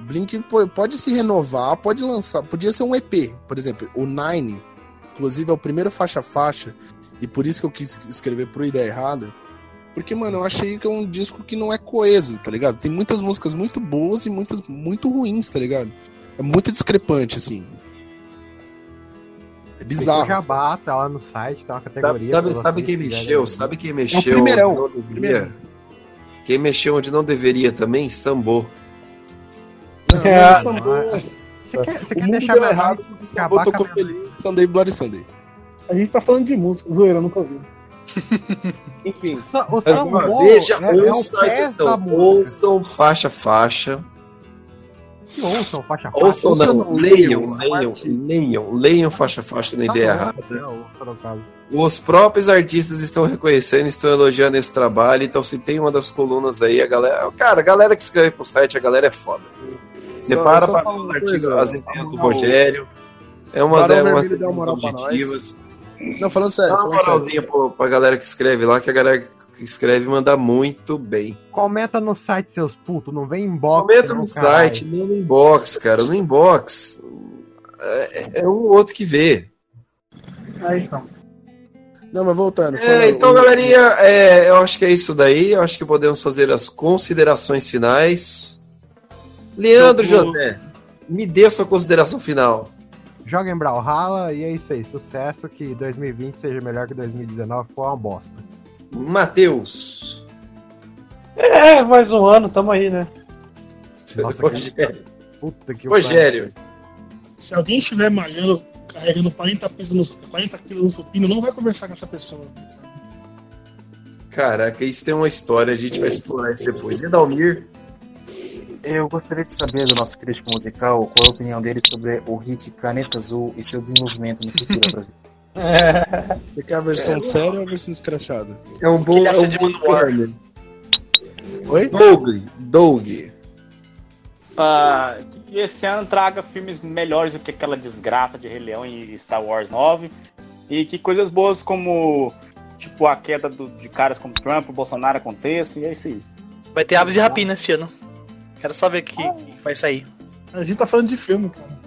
Blink pode se renovar, pode lançar. Podia ser um EP, por exemplo. O Nine, inclusive, é o primeiro faixa-faixa. E por isso que eu quis escrever pro Ideia Errada. Porque, mano, eu achei que é um disco que não é coeso, tá ligado? Tem muitas músicas muito boas e muitas muito ruins, tá ligado? É muito discrepante, assim. É bizarro. jabá, tá lá no site, tem uma Sabe, categoria. sabe, sabe vocês quem mexeu? Sabe quem mexeu? primeirão, não o deveria? primeiro. Quem mexeu onde não deveria também? Sambô. Não, É, mas o Sambô- Você quer, você o quer mundo deixar deu errado acabar Sambô tocou feliz Sunday Bloody Sunday. A gente tá falando de música, zoeira, nunca vi. Enfim, O Uma Sambô Veja, é, é o ouçam, pé atenção, da música. ouçam faixa faixa. Que ouçam, faixa faixa. Ouçam, ouçam, não, leiam, leiam, leiam, leiam, faixa faixa na Tá ideia errada. caso. Os próprios artistas estão reconhecendo, estão elogiando esse trabalho. Então, se tem uma das colunas aí, a galera. Cara, a galera que escreve pro site, a galera é foda. Você Só- para pra o artigo, as ideias do. Rogério. É umas, é umas pra objetivas. Não, falando sério, Dá uma moralzinha pro- pra galera que escreve lá, que a galera que escreve manda muito bem. Comenta no site, seus putos. Não vem inbox. Comenta no caralho. site, não no inbox, cara. No inbox é, é um ou outro que vê. Aí então. Não, mas voltando. É, então, galerinha, é, eu acho que é isso daí. Eu acho que podemos fazer as considerações finais. Leandro Jogo- José, me dê a sua consideração final. Joga em Brawlhalla e é isso aí. Sucesso. Que 2020 seja melhor que 2019. Foi uma bosta. Matheus. É, mais um ano, tamo aí, né? Nossa, Rogério. Puta que Rogério. Se alguém estiver malhando, carregando 40 quilos, no, 40 quilos no supino, não vai conversar com essa pessoa. Caraca, isso tem uma história, a gente vai explorar isso depois. E Dalmir? Eu gostaria de saber do nosso crítico musical qual é a opinião dele sobre o hit Caneta Azul e seu desenvolvimento no futuro. Você quer a versão É. séria ou a versão escrachada? É um bom. É um de bom Manowar? Oi? Doug. Doug. Ah, que esse ano traga filmes melhores do que aquela desgraça de Rei Leão e Star Wars 9. E que coisas boas como tipo a queda do- de caras como Trump, o Bolsonaro aconteça, e é isso aí. Vai ter Aves de Rapina esse ano. Quero só ver o que, que vai sair. A gente tá falando de filme, cara.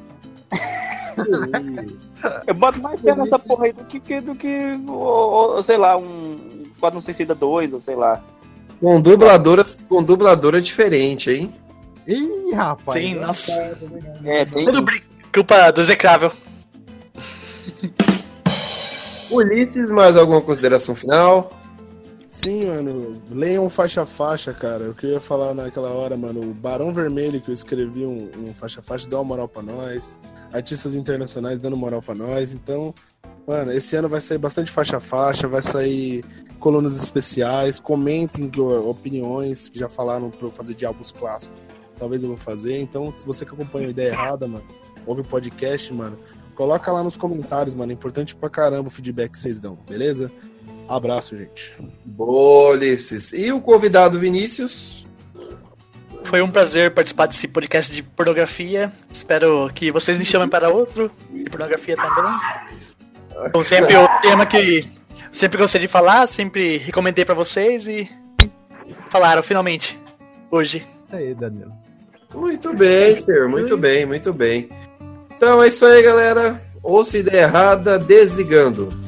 Eu boto mais fé nessa porra aí do que, que- do que, ou, ou, sei lá, um Esquadrão Suicida 2, ou sei lá. Com dubladora, com dubladora diferente, hein? Ih, rapaz. Sim, nossa. É, tem Tudo culpa do execrável. Ulisses, mais alguma consideração final? Sim, mano. Leiam faixa a faixa, cara. O que eu ia falar naquela hora, mano. O Barão Vermelho, que eu escrevi um, um faixa a faixa, deu uma moral pra nós. Artistas internacionais dando moral pra nós. Então, mano, esse ano vai sair bastante faixa a faixa, vai sair colunas especiais. Comentem opiniões que já falaram pra eu fazer de álbuns clássicos. Talvez eu vou fazer. Então, se você que acompanha a ideia errada, mano, ouve o podcast, mano. Coloca lá nos comentários, mano. É importante pra caramba o feedback que vocês dão, beleza? Abraço, gente. Boa, Ulisses. E o convidado Vinícius? Foi um prazer participar desse podcast de pornografia. Espero que vocês me chamem para outro de pornografia também. Como sempre, o tema que sempre gostei de falar, sempre recomendei pra vocês e falaram finalmente hoje. Isso aí, Danilo. Muito bem, senhor. Muito bem, muito bem. Então é isso aí, galera. Ouça ideia errada, desligando.